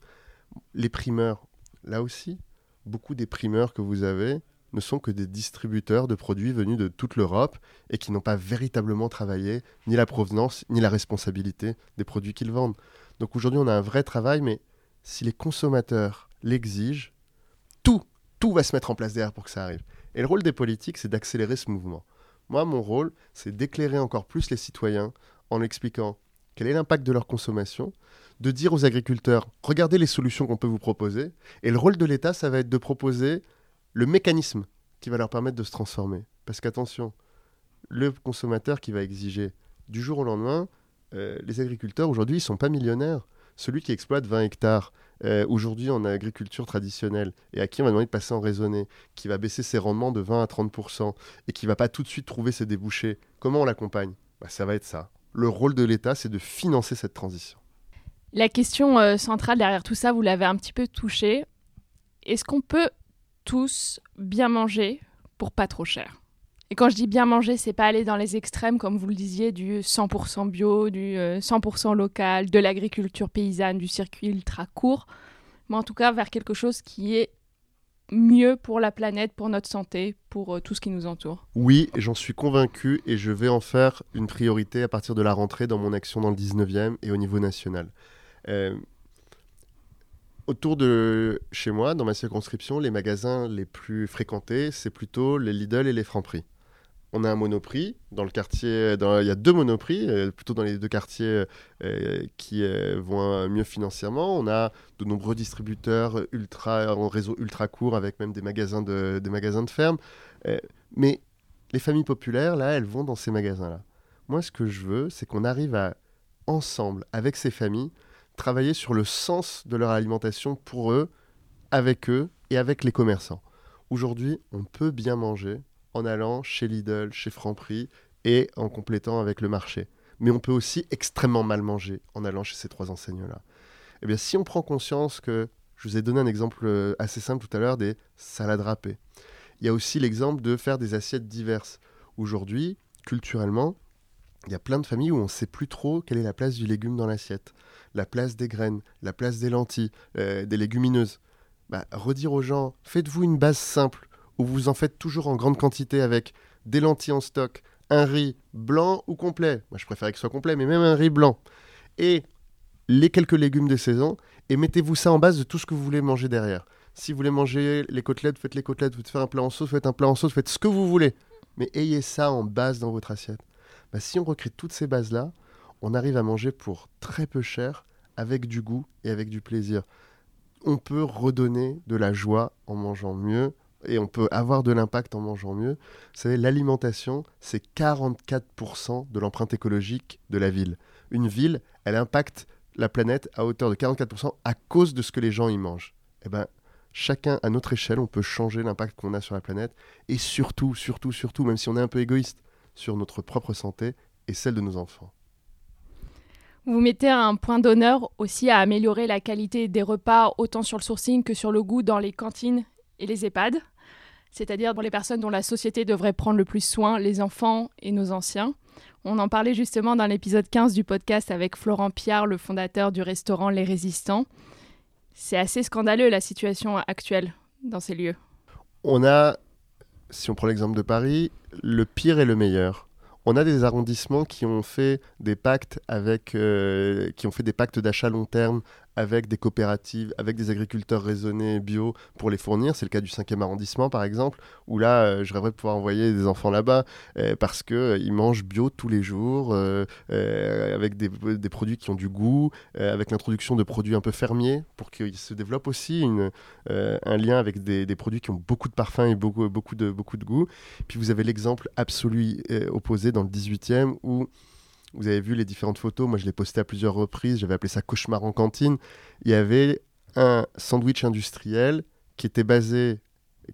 Les primeurs, là aussi, beaucoup des primeurs que vous avez ne sont que des distributeurs de produits venus de toute l'Europe et qui n'ont pas véritablement travaillé ni la provenance ni la responsabilité des produits qu'ils vendent. Donc aujourd'hui, on a un vrai travail, mais si les consommateurs l'exigent, tout, tout va se mettre en place derrière pour que ça arrive. Et le rôle des politiques, c'est d'accélérer ce mouvement. Moi, mon rôle, c'est d'éclairer encore plus les citoyens en expliquant quel est l'impact de leur consommation, de dire aux agriculteurs, regardez les solutions qu'on peut vous proposer, et le rôle de l'État, ça va être de proposer le mécanisme qui va leur permettre de se transformer. Parce qu'attention, le consommateur qui va exiger du jour au lendemain, euh, les agriculteurs aujourd'hui, ils ne sont pas millionnaires celui qui exploite 20 hectares euh, aujourd'hui en agriculture traditionnelle et à qui on va demander de passer en raisonné, qui va baisser ses rendements de 20 à 30% et qui va pas tout de suite trouver ses débouchés, comment on l'accompagne? Bah, Ça va être ça. Le rôle de l'État, c'est de financer cette transition. La question euh, centrale derrière tout ça, vous l'avez un petit peu touchée. Est-ce qu'on peut tous bien manger pour pas trop cher? Et quand je dis bien manger, c'est pas aller dans les extrêmes, comme vous le disiez, du 100% bio, du 100% euh, local, de l'agriculture paysanne, du circuit ultra court, mais en tout cas vers quelque chose qui est mieux pour la planète, pour notre santé, pour euh, tout ce qui nous entoure. Oui, j'en suis convaincu et je vais en faire une priorité à partir de la rentrée dans mon action dans le 19e et au niveau national. Euh, autour de chez moi, dans ma circonscription, les magasins les plus fréquentés, c'est plutôt les Lidl et les Franprix on a un monoprix dans le quartier. il y a deux monoprix, euh, plutôt dans les deux quartiers euh, qui euh, vont mieux financièrement. On a de nombreux distributeurs ultra en réseau ultra court avec même des magasins de, des magasins de ferme. mais les familles populaires, là, elles vont dans ces magasins-là. Moi, ce que je veux, c'est qu'on arrive à, ensemble, avec ces familles, travailler sur le sens de leur alimentation pour eux, avec eux et avec les commerçants. Aujourd'hui, on peut bien manger en allant chez Lidl, chez Franprix et en complétant avec le marché. Mais on peut aussi extrêmement mal manger en allant chez ces trois enseignes-là. Eh bien, si on prend conscience que, je vous ai donné un exemple euh, assez simple tout à l'heure, des salades râpées. Il y a aussi l'exemple de faire des assiettes diverses. Aujourd'hui, culturellement, il y a plein de familles où on ne sait plus trop quelle est la place du légume dans l'assiette. La place des graines, la place des lentilles, euh, des légumineuses. Bah, redire aux gens, faites-vous une base simple où vous en faites toujours en grande quantité avec des lentilles en stock, un riz blanc ou complet. Moi, je préférais que ce soit complet, mais même un riz blanc. Et les quelques légumes des saisons, et mettez-vous ça en base de tout ce que vous voulez manger derrière. Si vous voulez manger les côtelettes, faites les côtelettes. Vous faire un plat en sauce, faites un plat en sauce, faites ce que vous voulez. Mais ayez ça en base dans votre assiette. Bah, si on recrée toutes ces bases-là, on arrive à manger pour très peu cher, avec du goût et avec du plaisir. On peut redonner de la joie en mangeant mieux, et on peut avoir de l'impact en mangeant mieux. Vous savez, l'alimentation, c'est 44% de l'empreinte écologique de la ville. Une ville, elle impacte la planète à hauteur de 44% à cause de ce que les gens y mangent. Eh ben, chacun à notre échelle, on peut changer l'impact qu'on a sur la planète et surtout, surtout, surtout, même si on est un peu égoïste, sur notre propre santé et celle de nos enfants. Vous mettez un point d'honneur aussi à améliorer la qualité des repas, autant sur le sourcing que sur le goût dans les cantines et les EHPAD? C'est-à-dire pour les personnes dont la société devrait prendre le plus soin, les enfants et nos anciens. On en parlait justement dans l'épisode 15 du podcast avec Florent Piard, le fondateur du restaurant Les Résistants. C'est assez scandaleux la situation actuelle dans ces lieux. On a, si on prend l'exemple de Paris, le pire et le meilleur. On a des arrondissements qui ont fait des euh, qui ont fait des pactes d'achat long terme avec des coopératives, avec des agriculteurs raisonnés bio pour les fournir. C'est le cas du 5e arrondissement, par exemple, où là, euh, je rêverais de pouvoir envoyer des enfants là-bas euh, parce qu'ils euh, mangent bio tous les jours, avec des, produits qui ont du goût, avec l'introduction de produits un peu fermiers pour qu'ils se développent aussi un lien avec des, produits qui ont beaucoup de parfum et beaucoup, beaucoup, de, beaucoup de goût. Puis vous avez l'exemple absolu opposé dans le 18e où vous avez vu les différentes photos. Moi, je l'ai posté à plusieurs reprises. J'avais appelé ça cauchemar en cantine. Il y avait un sandwich industriel qui était basé,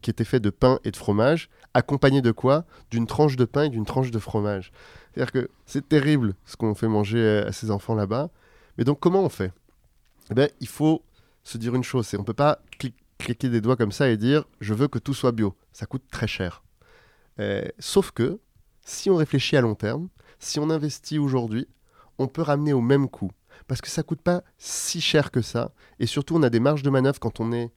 qui était fait de pain et de fromage, accompagné de quoi? D'une tranche de pain et d'une tranche de fromage. C'est-à-dire que c'est terrible ce qu'on fait manger à ces enfants là-bas. Mais donc, comment on fait? Eh bien, Il faut se dire une chose c'est on peut pas cliquer des doigts comme ça et dire je veux que tout soit bio. Ça coûte très cher. Euh, sauf que si on réfléchit à long terme, si on investit aujourd'hui, on peut ramener au même coût. Parce que ça coûte pas si cher que ça. Et surtout, on a des marges de manœuvre quand on est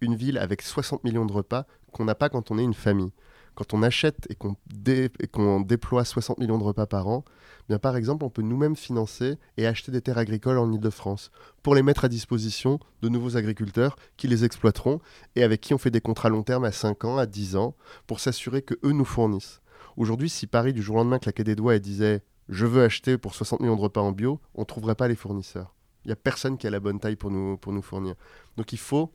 une ville avec 60 millions de repas qu'on n'a pas quand on est une famille. Quand on achète et qu'on, déploie 60 millions de repas par an, bien par exemple, on peut nous-mêmes financer et acheter des terres agricoles en Ile-de-France pour les mettre à disposition de nouveaux agriculteurs qui les exploiteront et avec qui on fait des contrats long terme à 5 ans, à 10 ans, pour s'assurer que eux nous fournissent. Aujourd'hui, si Paris, du jour au lendemain, claquait des doigts et disait je veux acheter pour 60 millions de repas en bio, on ne trouverait pas les fournisseurs. Il n'y a personne qui a la bonne taille pour nous, pour nous fournir. Donc il faut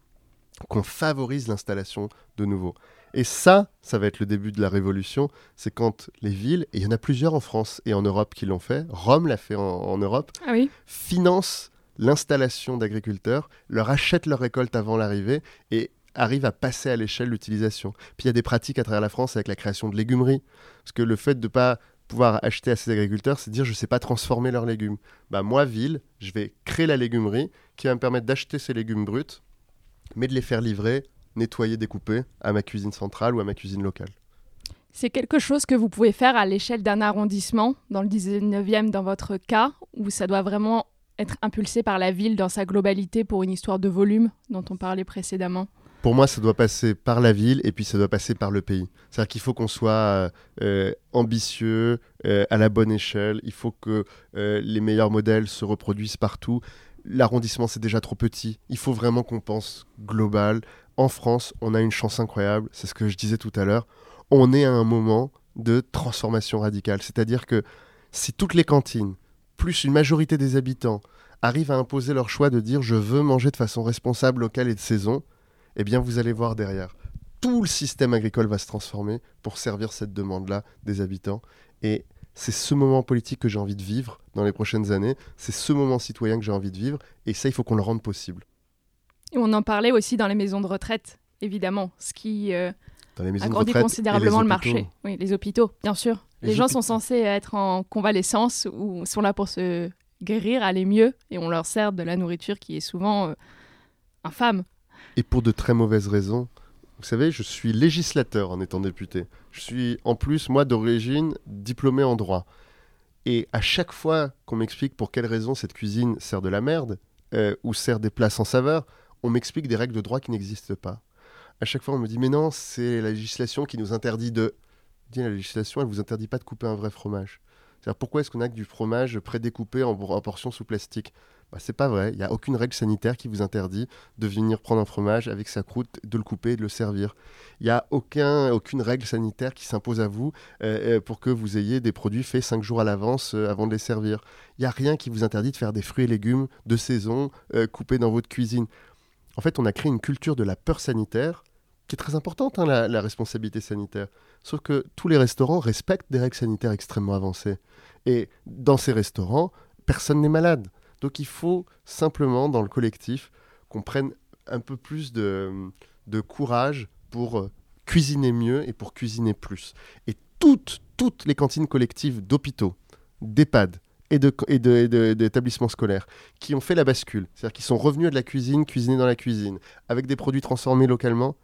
qu'on favorise l'installation de nouveaux. Et ça, ça va être le début de la révolution. C'est quand les villes, et il y en a plusieurs en France et en Europe qui l'ont fait, Rome l'a fait en, Europe, ah oui. financent l'installation d'agriculteurs, leur achètent leur récolte avant l'arrivée et arrive à passer à l'échelle l'utilisation. Puis il y a des pratiques à travers la France avec la création de légumeries. Parce que le fait de ne pas pouvoir acheter à ces agriculteurs, c'est dire je ne sais pas transformer leurs légumes. Bah, moi, ville, je vais créer la légumerie qui va me permettre d'acheter ces légumes bruts, mais de les faire livrer, nettoyer, découper à ma cuisine centrale ou à ma cuisine locale. C'est quelque chose que vous pouvez faire à l'échelle d'un arrondissement, dans le 19e dans votre cas, où ça doit vraiment être impulsé par la ville dans sa globalité pour une histoire de volume dont on parlait précédemment? Pour moi, ça doit passer par la ville et puis ça doit passer par le pays. C'est-à-dire qu'il faut qu'on soit euh, ambitieux, euh, à la bonne échelle. Il faut que euh, les meilleurs modèles se reproduisent partout. L'arrondissement, c'est déjà trop petit. Il faut vraiment qu'on pense global. En France, on a une chance incroyable. C'est ce que je disais tout à l'heure. On est à un moment de transformation radicale. C'est-à-dire que si toutes les cantines, plus une majorité des habitants, arrivent à imposer leur choix de dire je veux manger de façon responsable, locale et de saison, eh bien vous allez voir derrière, tout le système agricole va se transformer pour servir cette demande-là des habitants. Et c'est ce moment politique que j'ai envie de vivre dans les prochaines années, c'est ce moment citoyen que j'ai envie de vivre, et ça, il faut qu'on le rende possible. Et on en parlait aussi dans les maisons de retraite, évidemment, ce qui euh, dans les maisons agrandit considérablement le marché. Oui, les hôpitaux, bien sûr. Les, gens sont censés être en convalescence ou sont là pour se guérir, aller mieux, et on leur sert de la nourriture qui est souvent euh, infâme et pour de très mauvaises raisons. Vous savez, je suis législateur en étant député. Je suis en plus, moi, d'origine, diplômé en droit. Et à chaque fois qu'on m'explique pour quelles raisons cette cuisine sert de la merde euh, ou sert des plats sans saveur, on m'explique des règles de droit qui n'existent pas. À chaque fois, on me dit Mais non, c'est la législation qui nous interdit de. Dis, la législation, elle vous interdit pas de couper un vrai fromage. C'est-à-dire, pourquoi est-ce qu'on a que du fromage prédécoupé en, en portions sous plastique? Bah, c'est pas vrai. Il n'y a aucune règle sanitaire qui vous interdit de venir prendre un fromage avec sa croûte, de le couper et de le servir. Il n'y a aucun, aucune règle sanitaire qui s'impose à vous euh, euh, pour que vous ayez des produits faits cinq jours à l'avance euh, avant de les servir. Il n'y a rien qui vous interdit de faire des fruits et légumes de saison coupés dans votre cuisine. En fait, on a créé une culture de la peur sanitaire qui est très importante, hein, la, la responsabilité sanitaire. Sauf que tous les restaurants respectent des règles sanitaires extrêmement avancées. Et dans ces restaurants, personne n'est malade. Donc il faut simplement, dans le collectif, qu'on prenne un peu plus de, courage pour euh, cuisiner mieux et pour cuisiner plus. Et toutes, toutes les cantines collectives d'hôpitaux, d'EHPAD et d'établissements scolaires qui ont fait la bascule, c'est-à-dire qui sont revenus de la cuisine, cuisiner dans la cuisine, avec des produits transformés localement,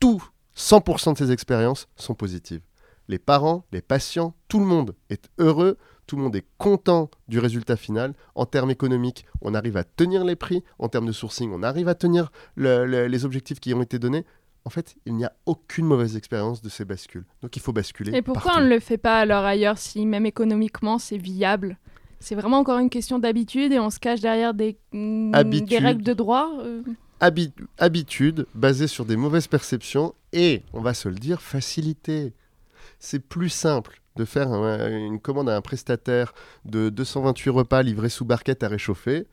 tout, 100% de ces expériences sont positives. Les parents, les patients, tout le monde est heureux tout le monde est content du résultat final. En termes économiques, on arrive à tenir les prix. En termes de sourcing, on arrive à tenir les objectifs qui ont été donnés. En fait, il n'y a aucune mauvaise expérience de ces bascules. Donc il faut basculer. Et pourquoi on ne le fait pas alors ailleurs si même économiquement c'est viable? C'est vraiment encore une question d'habitude et on se cache derrière des, mm, des règles de droit euh? Habitude basée sur des mauvaises perceptions et, on va se le dire, facilité. C'est plus simple de faire une commande à un prestataire de 228 repas livrés sous barquette à réchauffer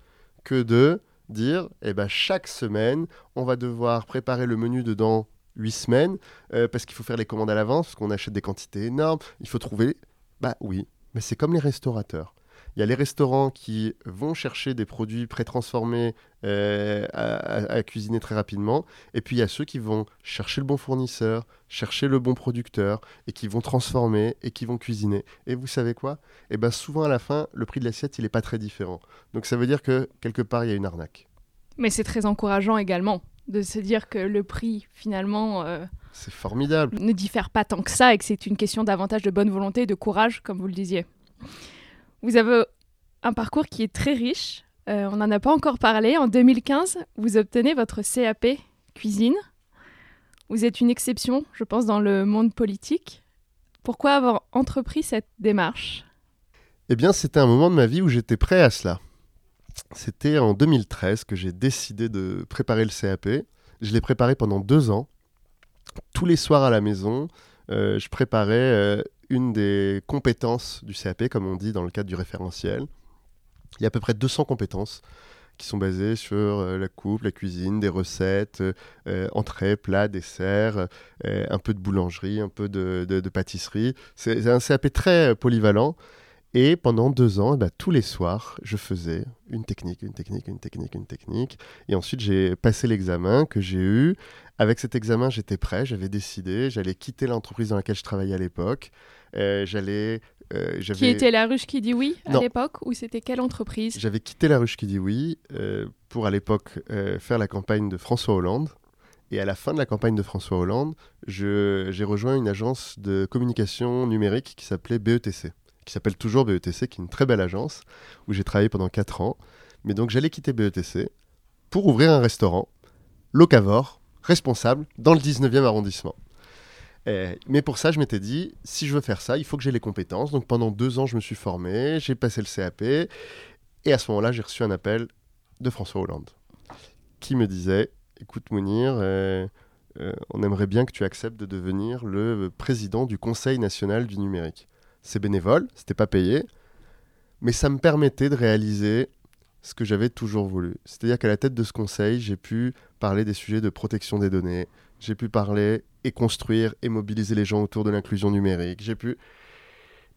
que de dire eh ben, chaque semaine, on va devoir préparer le menu dedans 8 semaines euh, parce qu'il faut faire les commandes à l'avance, parce qu'on achète des quantités énormes, il faut trouver. Bah oui, mais c'est comme les restaurateurs. Il y a les restaurants qui vont chercher des produits pré-transformés euh, à, cuisiner très rapidement. Et puis il y a ceux qui vont chercher le bon fournisseur, chercher le bon producteur et qui vont transformer et qui vont cuisiner. Et vous savez quoi? Eh bien souvent à la fin, le prix de l'assiette, il n'est pas très différent. Donc ça veut dire que quelque part, il y a une arnaque. Mais c'est très encourageant également de se dire que le prix finalement... Euh, c'est formidable. Ne diffère pas tant que ça et que c'est une question davantage de bonne volonté et de courage, comme vous le disiez. Vous avez un parcours qui est très riche. Euh, on n'en a pas encore parlé. En 2015, vous obtenez votre CAP cuisine. Vous êtes une exception, je pense, dans le monde politique. Pourquoi avoir entrepris cette démarche? Eh bien, c'était un moment de ma vie où j'étais prêt à cela. C'était en 2013 que j'ai décidé de préparer le CAP. Je l'ai préparé pendant deux ans. Tous les soirs à la maison, euh, je préparais euh, une des compétences du CAP, comme on dit dans le cadre du référentiel. Il y a à peu près 200 compétences qui sont basées sur euh, la coupe, la cuisine, des recettes, euh, entrées, plats, desserts, euh, un peu de boulangerie, un peu de, pâtisserie. C'est un CAP très polyvalent. Et pendant deux ans, eh ben, tous les soirs, je faisais une technique, une technique, une technique, une technique. Et ensuite, j'ai passé l'examen que j'ai eu. Avec cet examen, j'étais prêt, j'avais décidé, j'allais quitter l'entreprise dans laquelle je travaillais à l'époque. Euh, j'allais euh, j'avais... Qui était la ruche qui dit oui à l'époque ou c'était quelle entreprise? J'avais quitté la ruche qui dit oui euh, pour à l'époque euh, faire la campagne de François Hollande. Et à la fin de la campagne de François Hollande, j'ai rejoint une agence de communication numérique qui s'appelait BETC, qui s'appelle toujours BETC, qui est une très belle agence où j'ai travaillé pendant 4 ans. Mais donc j'allais quitter BETC pour ouvrir un restaurant, locavore, responsable, dans le 19e arrondissement. Euh, mais pour ça, je m'étais dit, si je veux faire ça, il faut que j'ai les compétences. Donc pendant deux ans, je me suis formé, j'ai passé le CAP. Et à ce moment-là, j'ai reçu un appel de François Hollande qui me disait Écoute, Mounir, euh, euh, on aimerait bien que tu acceptes de devenir le président du Conseil national du numérique. C'est bénévole, c'était pas payé, mais ça me permettait de réaliser ce que j'avais toujours voulu. C'est-à-dire qu'à la tête de ce conseil, j'ai pu parler des sujets de protection des données, j'ai pu parler et construire et mobiliser les gens autour de l'inclusion numérique, j'ai pu.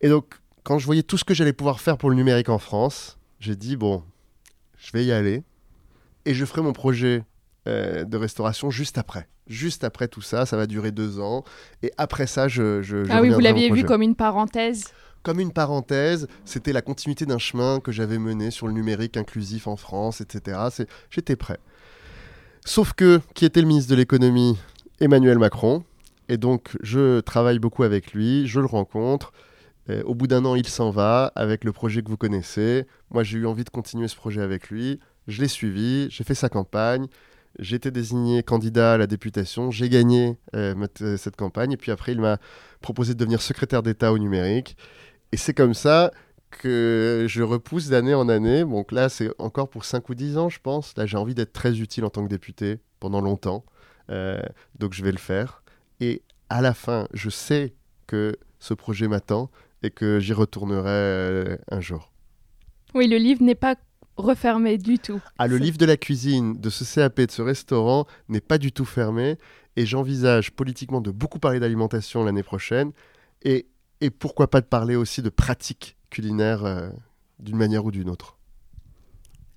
Et donc, quand je voyais tout ce que j'allais pouvoir faire pour le numérique en France, j'ai dit bon, je vais y aller et je ferai mon projet euh, de restauration juste après. Juste après tout ça, ça va durer deux ans. Et après ça, je. je, je Ah oui, vous l'aviez vu comme une parenthèse? Comme une parenthèse, c'était la continuité d'un chemin que j'avais mené sur le numérique inclusif en France, etc. J'étais prêt. Sauf que, qui était le ministre de l'économie? Emmanuel Macron. Et donc, je travaille beaucoup avec lui, je le rencontre. Euh, au bout d'un an, il s'en va avec le projet que vous connaissez. Moi, j'ai eu envie de continuer ce projet avec lui. Je l'ai suivi, j'ai fait sa campagne. J'ai été désigné candidat à la députation. J'ai gagné euh, euh, cette campagne. Et puis après, il m'a proposé de devenir secrétaire d'État au numérique. Et c'est comme ça que je repousse d'année en année. Donc là, c'est encore pour 5 ou 10 ans, je pense. Là, j'ai envie d'être très utile en tant que député pendant longtemps. Euh, donc je vais le faire. Et à la fin, je sais que ce projet m'attend et que j'y retournerai euh, un jour. Oui, le livre n'est pas refermé du tout. Ah, le livre de la cuisine, de ce CAP, de ce restaurant n'est pas du tout fermé et j'envisage politiquement de beaucoup parler d'alimentation l'année prochaine et, et pourquoi pas de parler aussi de pratiques culinaires euh, d'une manière ou d'une autre.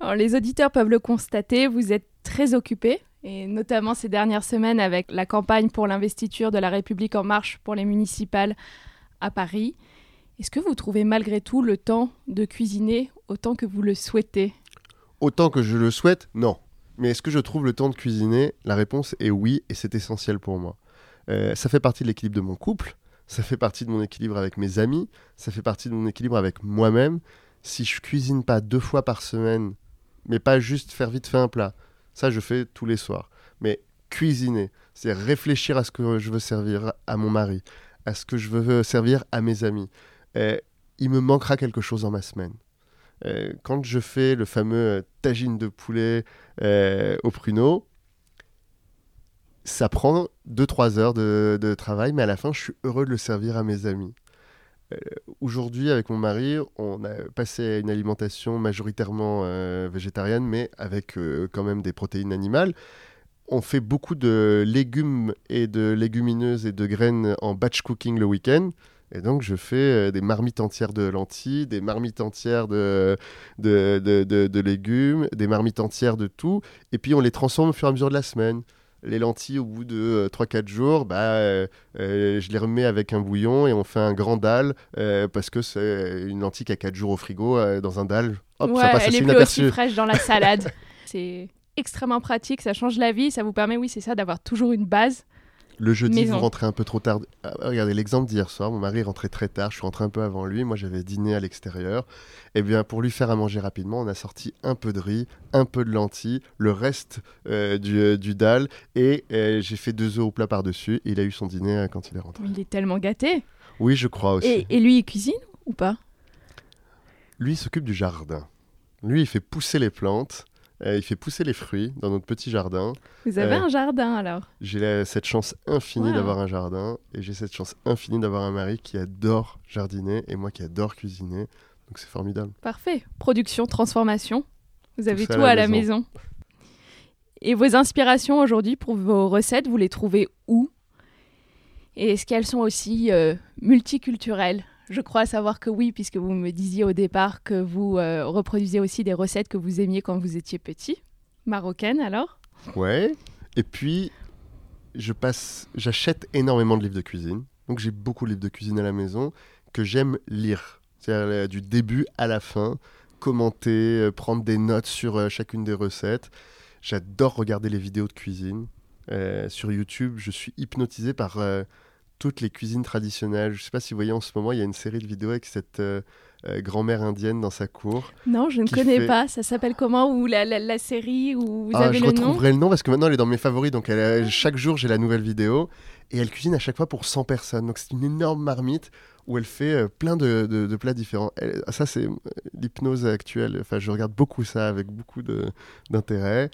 Alors, les auditeurs peuvent le constater, vous êtes très occupé, et notamment ces dernières semaines avec la campagne pour l'investiture de la République en marche pour les municipales à Paris. Est-ce que vous trouvez malgré tout le temps de cuisiner autant que vous le souhaitez? Autant que je le souhaite, non. Mais est-ce que je trouve le temps de cuisiner? La réponse est oui et c'est essentiel pour moi. Euh, ça fait partie de l'équilibre de mon couple, ça fait partie de mon équilibre avec mes amis, ça fait partie de mon équilibre avec moi-même. Si je cuisine pas deux fois par semaine, mais pas juste faire vite fait un plat, ça je fais tous les soirs. Mais cuisiner, c'est réfléchir à ce que je veux servir à mon mari, à ce que je veux servir à mes amis. Euh, il me manquera quelque chose dans ma semaine. Quand je fais le fameux euh, tagine de poulet euh, au pruneau, ça prend 2-3 heures de travail, mais à la fin, je suis heureux de le servir à mes amis. Euh, Aujourd'hui, avec mon mari, on a passé à une alimentation majoritairement euh, végétarienne, mais avec euh, quand même des protéines animales. On fait beaucoup de légumes et de légumineuses et de graines en batch cooking le week-end. Et donc, je fais des marmites entières de lentilles, des marmites entières de légumes, des marmites entières de tout. Et puis, on les transforme au fur et à mesure de la semaine. Les lentilles, au bout de 3-4 jours, bah, euh, euh, je les remets avec un bouillon et on fait un grand dalle euh, parce que c'est une lentille qui a 4 jours au frigo euh, dans un dalle. Hop, Ouais, ça passe elle est plus inaperçu. aussi fraîche dans la salade. c'est extrêmement pratique, ça change la vie, ça vous permet, oui, c'est ça, d'avoir toujours une base. Le jeudi, Maison. vous rentrez un peu trop tard. Ah, regardez l'exemple d'hier soir. Mon mari est rentré très tard. Je suis rentré un peu avant lui. Moi, j'avais dîné à l'extérieur. Et bien, pour lui faire à manger rapidement, on a sorti un peu de riz, un peu de lentilles, le reste euh, du, euh, du dalle. Et euh, j'ai fait deux œufs au plat par-dessus. Et il a eu son dîner euh, quand il est rentré. Il est tellement gâté. Oui, je crois aussi. Et, et lui, il cuisine ou pas? Lui, il s'occupe du jardin. Lui, il fait pousser les plantes. Euh, il fait pousser les fruits dans notre petit jardin. Vous avez Ouais. un jardin alors? J'ai cette chance infinie Wow. d'avoir un jardin et j'ai cette chance infinie d'avoir un mari qui adore jardiner et moi qui adore cuisiner. Donc c'est formidable. Parfait. Production, transformation. Vous avez tout, à la maison. Et vos inspirations aujourd'hui pour vos recettes, vous les trouvez où? Et est-ce qu'elles sont aussi euh, multiculturelles? Je crois savoir que oui, puisque vous me disiez au départ que vous euh, reproduisiez aussi des recettes que vous aimiez quand vous étiez petit. Marocaines alors? Ouais. Et puis je passe, j'achète énormément de livres de cuisine. Donc j'ai beaucoup de livres de cuisine à la maison que j'aime lire. C'est-à-dire du début à la fin, commenter, prendre des notes sur chacune des recettes. J'adore regarder les vidéos de cuisine. sur YouTube, je suis hypnotisé par toutes les cuisines traditionnelles. Je ne sais pas si vous voyez en ce moment, il y a une série de vidéos avec cette euh, euh, grand-mère indienne dans sa cour. Non, je ne connais pas. Ça s'appelle comment Ou la, la, série Ou vous ah, avez je le retrouverai le nom parce que maintenant elle est dans mes favoris. Donc elle, chaque jour j'ai la nouvelle vidéo et elle cuisine à chaque fois pour 100 personnes. Donc c'est une énorme marmite où elle fait euh, plein de, de, plats différents. ça c'est l'hypnose actuelle. Enfin, je regarde beaucoup ça avec beaucoup d'intérêt.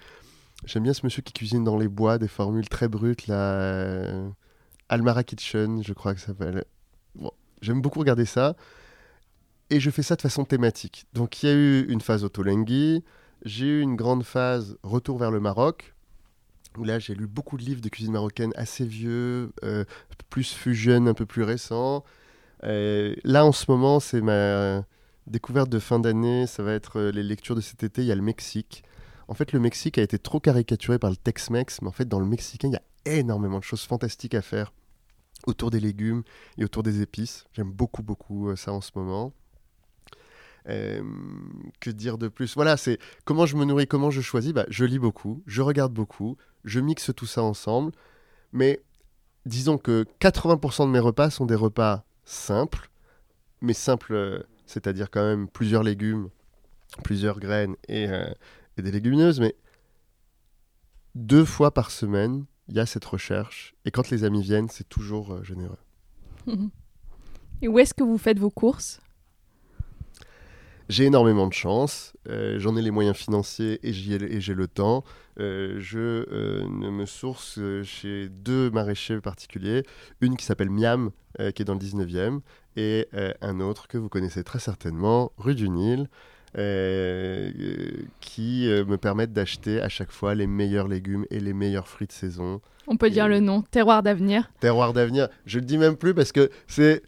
J'aime bien ce monsieur qui cuisine dans les bois des formules très brutes là. Almara Kitchen, je crois que ça s'appelle. Bon, J'aime beaucoup regarder ça. Et je fais ça de façon thématique. Donc il y a eu une phase Otolenghi, j'ai eu une grande phase Retour vers le Maroc, où là j'ai lu beaucoup de livres de cuisine marocaine assez vieux, euh, plus fusion, un peu plus récent. là en ce moment, c'est ma découverte de fin d'année, ça va être euh, les lectures de cet été, il y a le Mexique. En fait, le Mexique a été trop caricaturé par le Tex-Mex, mais en fait, dans le mexicain, il y a énormément de choses fantastiques à faire autour des légumes et autour des épices. J'aime beaucoup, beaucoup euh, ça en ce moment. Euh, que dire de plus? Voilà, c'est comment je me nourris, comment je choisis. Bah, je lis beaucoup, je regarde beaucoup, je mixe tout ça ensemble. Mais disons que 80% de mes repas sont des repas simples, mais simples, euh, c'est-à-dire quand même plusieurs légumes, plusieurs graines et, et des légumineuses. Mais deux fois par semaine, il y a cette recherche. Et quand les amis viennent, c'est toujours euh, généreux. Et où est-ce que vous faites vos courses? J'ai énormément de chance, euh, j'en ai les moyens financiers et j'ai le temps. Euh, je me source chez deux maraîchers particuliers, une qui s'appelle Miam, qui est dans le 19e, et un autre que vous connaissez très certainement, rue du Nil, qui euh, me permettent d'acheter à chaque fois les meilleurs légumes et les meilleurs fruits de saison. On peut dire le nom, Terroir d'avenir. Terroir d'avenir. Je le dis même plus parce que c'est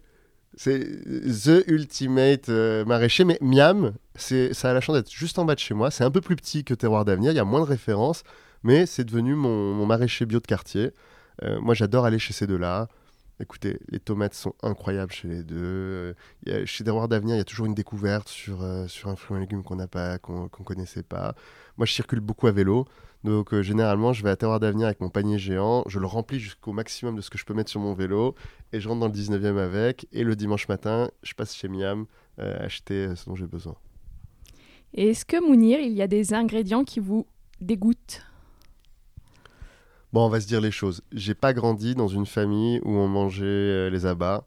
c'est The Ultimate euh, Maraîcher, mais Miam, c'est ça a la chance d'être juste en bas de chez moi. C'est un peu plus petit que Terroir d'avenir, il y a moins de références, mais c'est devenu mon, mon, maraîcher bio de quartier. moi, j'adore aller chez ces deux-là. Écoutez, les tomates sont incroyables chez les deux. chez Terroir d'Avenir, il y a toujours une découverte sur, euh, sur un fruit et légume qu'on n'a pas, qu'on ne connaissait pas. Moi, je circule beaucoup à vélo. Donc, euh, généralement, je vais à Terroir d'Avenir avec mon panier géant. Je le remplis jusqu'au maximum de ce que je peux mettre sur mon vélo. Et je rentre dans le 19e avec. Et le dimanche matin, je passe chez Miam euh, acheter ce dont j'ai besoin. Est-ce que, Mounir, il y a des ingrédients qui vous dégoûtent? Bon, on va se dire les choses. J'ai pas grandi dans une famille où on mangeait euh, les abats.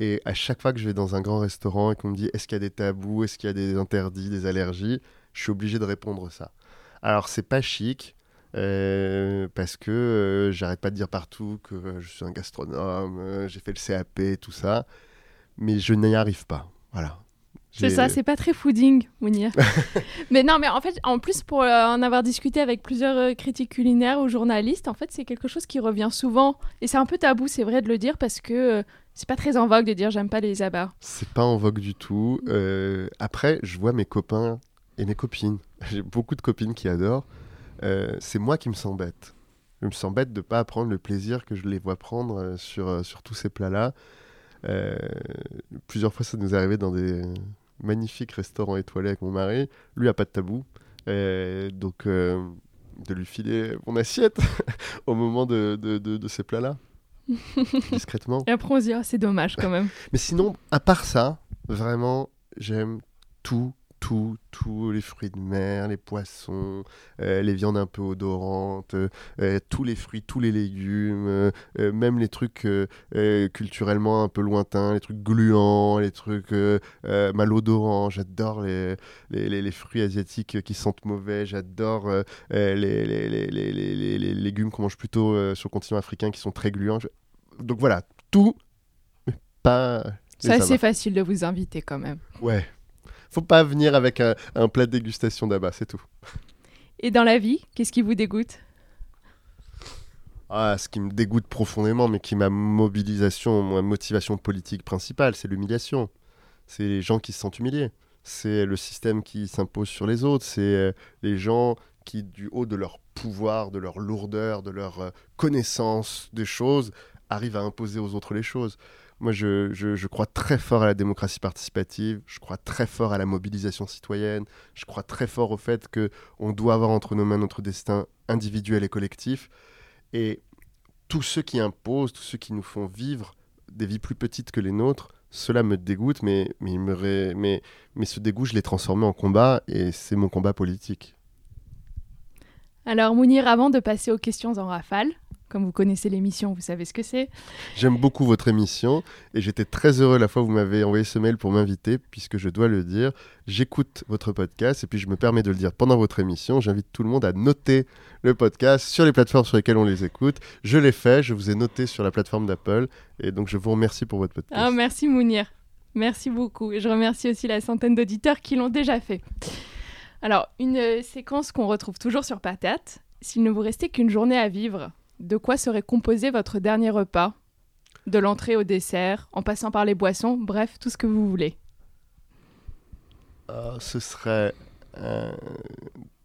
Et à chaque fois que je vais dans un grand restaurant et qu'on me dit est-ce qu'il y a des tabous, est-ce qu'il y a des interdits, des allergies, je suis obligé de répondre ça. Alors c'est pas chic euh, parce que euh, j'arrête pas de dire partout que je suis un gastronome, j'ai fait le CAP, tout ça, mais je n'y arrive pas. Voilà. C'est ça, c'est pas très fooding, Mounir. mais non, mais en fait, en plus, pour euh, en avoir discuté avec plusieurs euh, critiques culinaires ou journalistes, en fait, c'est quelque chose qui revient souvent. Et c'est un peu tabou, c'est vrai de le dire, parce que euh, c'est pas très en vogue de dire j'aime pas les abats. C'est pas en vogue du tout. après, je vois mes copains et mes copines. J'ai beaucoup de copines qui adorent. c'est moi qui me sens bête. Je me sens bête de pas prendre le plaisir que je les vois prendre sur, sur tous ces plats-là. plusieurs fois, ça nous est arrivé dans des magnifique restaurant étoilé avec mon mari. Lui a pas de tabou. donc, euh, de lui filer mon assiette au moment de, de, de, ces plats-là. discrètement. Et après, on se dit, ah, c'est dommage quand même. Mais sinon, à part ça, vraiment, j'aime tout, tous les fruits de mer, les poissons, euh, les viandes un peu odorantes, euh, tous les fruits, tous les légumes, euh, même les trucs culturellement un peu lointains, les trucs gluants, les trucs malodorants. J'adore les, les, fruits asiatiques qui sentent mauvais, j'adore les, les, légumes qu'on mange plutôt sur le continent africain qui sont très gluants. Donc voilà, tout, mais pas... C'est assez facile de vous inviter quand même. Ouais, faut pas venir avec un, plat de dégustation d'abat, c'est tout. Et dans la vie, qu'est-ce qui vous dégoûte? Ah, ce qui me dégoûte profondément, mais qui est ma mobilisation, ma motivation politique principale, c'est l'humiliation. C'est les gens qui se sentent humiliés. C'est le système qui s'impose sur les autres. C'est euh, les gens qui, du haut de leur pouvoir, de leur lourdeur, de leur euh, connaissance des choses, arrivent à imposer aux autres les choses. Moi, je, je, crois très fort à la démocratie participative, je crois très fort à la mobilisation citoyenne, je crois très fort au fait qu'on doit avoir entre nos mains notre destin individuel et collectif. Et tous ceux qui imposent, tous ceux qui nous font vivre des vies plus petites que les nôtres, cela me dégoûte, mais, mais, mais, mais ce dégoût, je l'ai transformé en combat et c'est mon combat politique. Alors Mounir, avant de passer aux questions en rafale, comme vous connaissez l'émission, vous savez ce que c'est. J'aime beaucoup votre émission et j'étais très heureux la fois où vous m'avez envoyé ce mail pour m'inviter, puisque je dois le dire, j'écoute votre podcast et puis je me permets de le dire pendant votre émission. J'invite tout le monde à noter le podcast sur les plateformes sur lesquelles on les écoute. Je l'ai fait, je vous ai noté sur la plateforme d'Apple et donc je vous remercie pour votre podcast. Ah, merci Mounir, merci beaucoup. Et je remercie aussi la centaine d'auditeurs qui l'ont déjà fait. Alors, une euh, séquence qu'on retrouve toujours sur Patate. S'il ne vous restait qu'une journée à vivre, de quoi serait composé votre dernier repas? De l'entrée au dessert, en passant par les boissons, bref, tout ce que vous voulez. Euh, ce serait un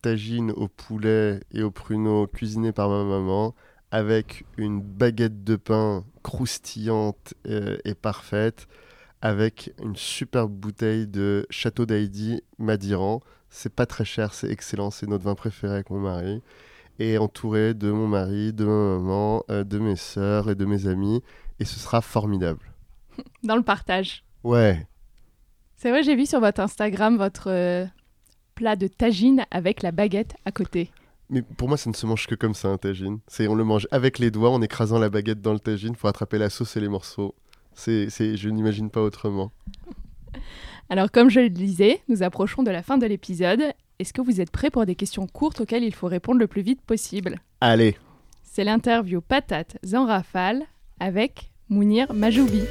tagine au poulet et au pruneau cuisiné par ma maman avec une baguette de pain croustillante euh, et parfaite avec une superbe bouteille de Château d'Haïdi Madiran. C'est pas très cher, c'est excellent, c'est notre vin préféré avec mon mari et entouré de mon mari, de ma maman, euh, de mes sœurs et de mes amis. Et ce sera formidable. Dans le partage. Ouais. C'est vrai, j'ai vu sur votre Instagram votre euh, plat de tagine avec la baguette à côté. Mais pour moi, ça ne se mange que comme ça, un tagine. C'est, on le mange avec les doigts en écrasant la baguette dans le tagine pour attraper la sauce et les morceaux. C'est, c'est, je n'imagine pas autrement. Alors, comme je le disais, nous approchons de la fin de l'épisode est-ce que vous êtes prêt pour des questions courtes auxquelles il faut répondre le plus vite possible? Allez C'est l'interview Patate en rafale avec Mounir Majoubi.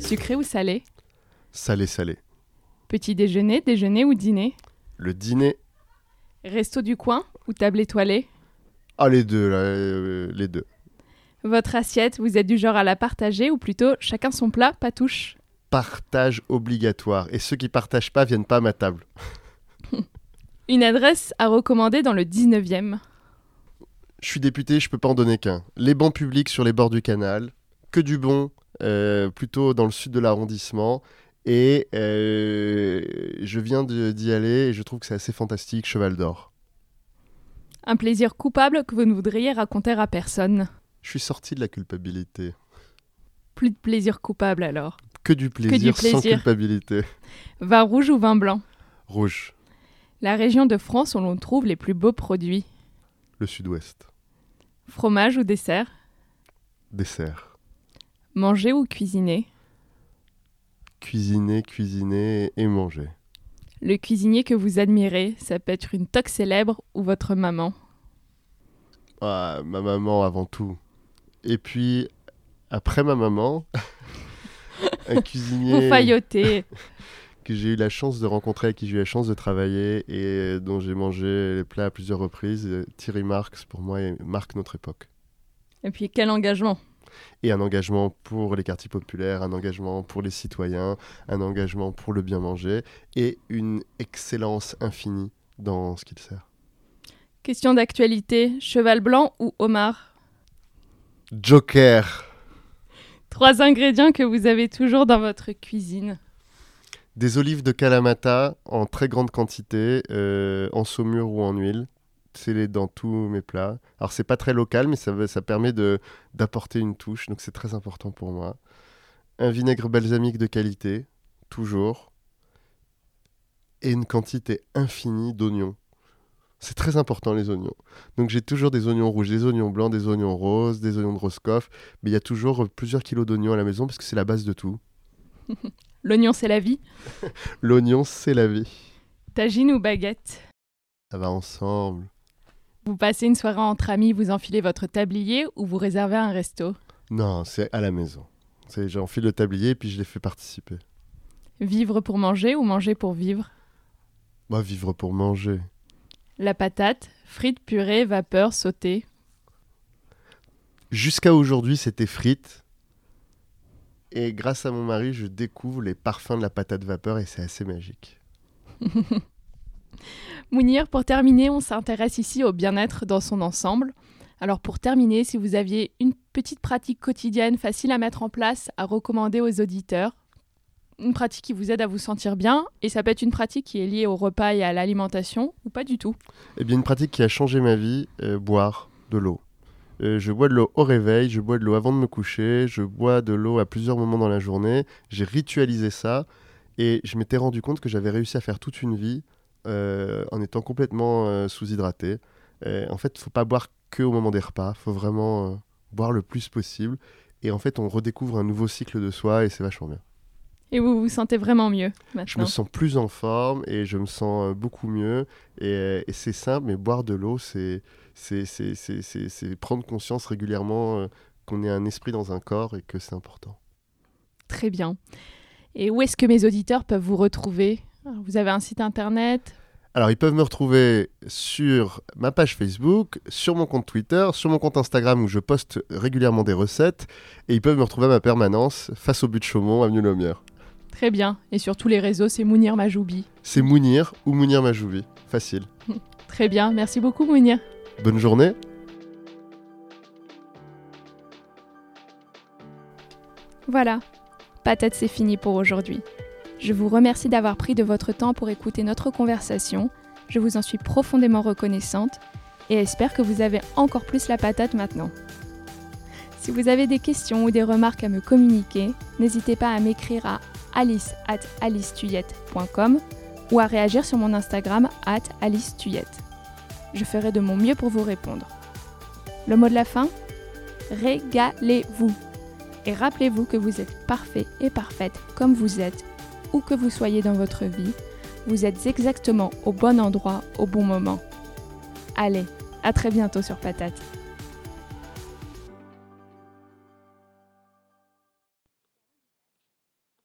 Sucré ou salé? Salé, salé. Petit déjeuner, déjeuner ou dîner? Le dîner. Resto du coin ou table étoilée? Ah, les deux, là, euh, les deux. Votre assiette, vous êtes du genre à la partager ou plutôt chacun son plat, pas touche? Partage obligatoire. Et ceux qui partagent pas viennent pas à ma table. Une adresse à recommander dans le 19e. Je suis député, je peux pas en donner qu'un. Les bancs publics sur les bords du canal, que du bon, euh, plutôt dans le sud de l'arrondissement. Et euh, je viens d'y aller et je trouve que c'est assez fantastique, Cheval d'Or. Un plaisir coupable que vous ne voudriez raconter à personne. Je suis sorti de la culpabilité. Plus de plaisir coupable alors. Que du plaisir, sans culpabilité. Vin rouge ou vin blanc? Rouge. La région de France où l'on trouve les plus beaux produits Le sud-ouest. Fromage ou dessert? Dessert. Manger ou cuisiner? Cuisiner, cuisiner et manger. Le cuisinier que vous admirez, ça peut être une toque célèbre ou votre maman? Ah, Ma maman avant tout. Et puis, après ma maman, un cuisinier. que j'ai eu la chance de rencontrer, avec qui j'ai eu la chance de travailler et dont j'ai mangé les plats à plusieurs reprises. Thierry Marx, pour moi, marque notre époque. Et puis quel engagement Et un engagement pour les quartiers populaires, un engagement pour les citoyens, un engagement pour le bien manger et une excellence infinie dans ce qu'il sert. Question d'actualité, cheval blanc ou homard? Joker Trois ingrédients que vous avez toujours dans votre cuisine. Des olives de Kalamata en très grande quantité, euh, en saumure ou en huile. C'est dans tous mes plats. Alors c'est pas très local, mais ça, ça permet d'apporter une touche, donc c'est très important pour moi. Un vinaigre balsamique de qualité, toujours. Et une quantité infinie d'oignons. C'est très important les oignons. Donc j'ai toujours des oignons rouges, des oignons blancs, des oignons roses, des oignons de Roscoff. Mais il y a toujours plusieurs kilos d'oignons à la maison parce que c'est la base de tout. L'oignon c'est la vie? L'oignon c'est la vie. Tagine ou baguette? Ça va ensemble. Vous passez une soirée entre amis, vous enfilez votre tablier ou vous réservez un resto? Non, c'est à la maison. J'enfile le tablier et puis je les fais participer. Vivre pour manger ou manger pour vivre? Bah vivre pour manger. La patate, frites, purée, vapeur, sautée. Jusqu'à aujourd'hui, c'était frites. Et grâce à mon mari, je découvre les parfums de la patate vapeur et c'est assez magique. Mounir, pour terminer, on s'intéresse ici au bien-être dans son ensemble. Alors pour terminer, si vous aviez une petite pratique quotidienne facile à mettre en place, à recommander aux auditeurs, une pratique qui vous aide à vous sentir bien, et ça peut être une pratique qui est liée au repas et à l'alimentation, ou pas du tout Eh bien, une pratique qui a changé ma vie, euh, boire de l'eau. Euh, je bois de l'eau au réveil, je bois de l'eau avant de me coucher, je bois de l'eau à plusieurs moments dans la journée. J'ai ritualisé ça et je m'étais rendu compte que j'avais réussi à faire toute une vie euh, en étant complètement sous-hydraté. en fait, il faut pas boire que au moment des repas, il faut vraiment boire le plus possible. Et en fait, on redécouvre un nouveau cycle de soi et c'est vachement bien. Et vous vous sentez vraiment mieux maintenant Je me sens plus en forme et je me sens euh, beaucoup mieux. Et, et c'est simple, mais boire de l'eau, c'est prendre conscience régulièrement euh, qu'on est un esprit dans un corps et que c'est important. Très bien. Et où est-ce que mes auditeurs peuvent vous retrouver? Vous avez un site internet? Alors, ils peuvent me retrouver sur ma page Facebook, sur mon compte Twitter, sur mon compte Instagram où je poste régulièrement des recettes. Et ils peuvent me retrouver à ma permanence face au but de Chaumont, avenue Lomière. Très bien. Et sur tous les réseaux, c'est Mounir Majoubi. C'est Mounir ou Mounir Majoubi. Facile. Très bien. Merci beaucoup, Mounir. Bonne journée. Voilà. Patate, c'est fini pour aujourd'hui. Je vous remercie d'avoir pris de votre temps pour écouter notre conversation. Je vous en suis profondément reconnaissante et espère que vous avez encore plus la patate maintenant. Si vous avez des questions ou des remarques à me communiquer, n'hésitez pas à m'écrire à alice at alicetuyette.com ou à réagir sur mon Instagram at alicetuyette. Je ferai de mon mieux pour vous répondre. Le mot de la fin Régalez-vous. Et rappelez-vous que vous êtes parfait et parfaite comme vous êtes, où que vous soyez dans votre vie, vous êtes exactement au bon endroit au bon moment. Allez, à très bientôt sur Patate.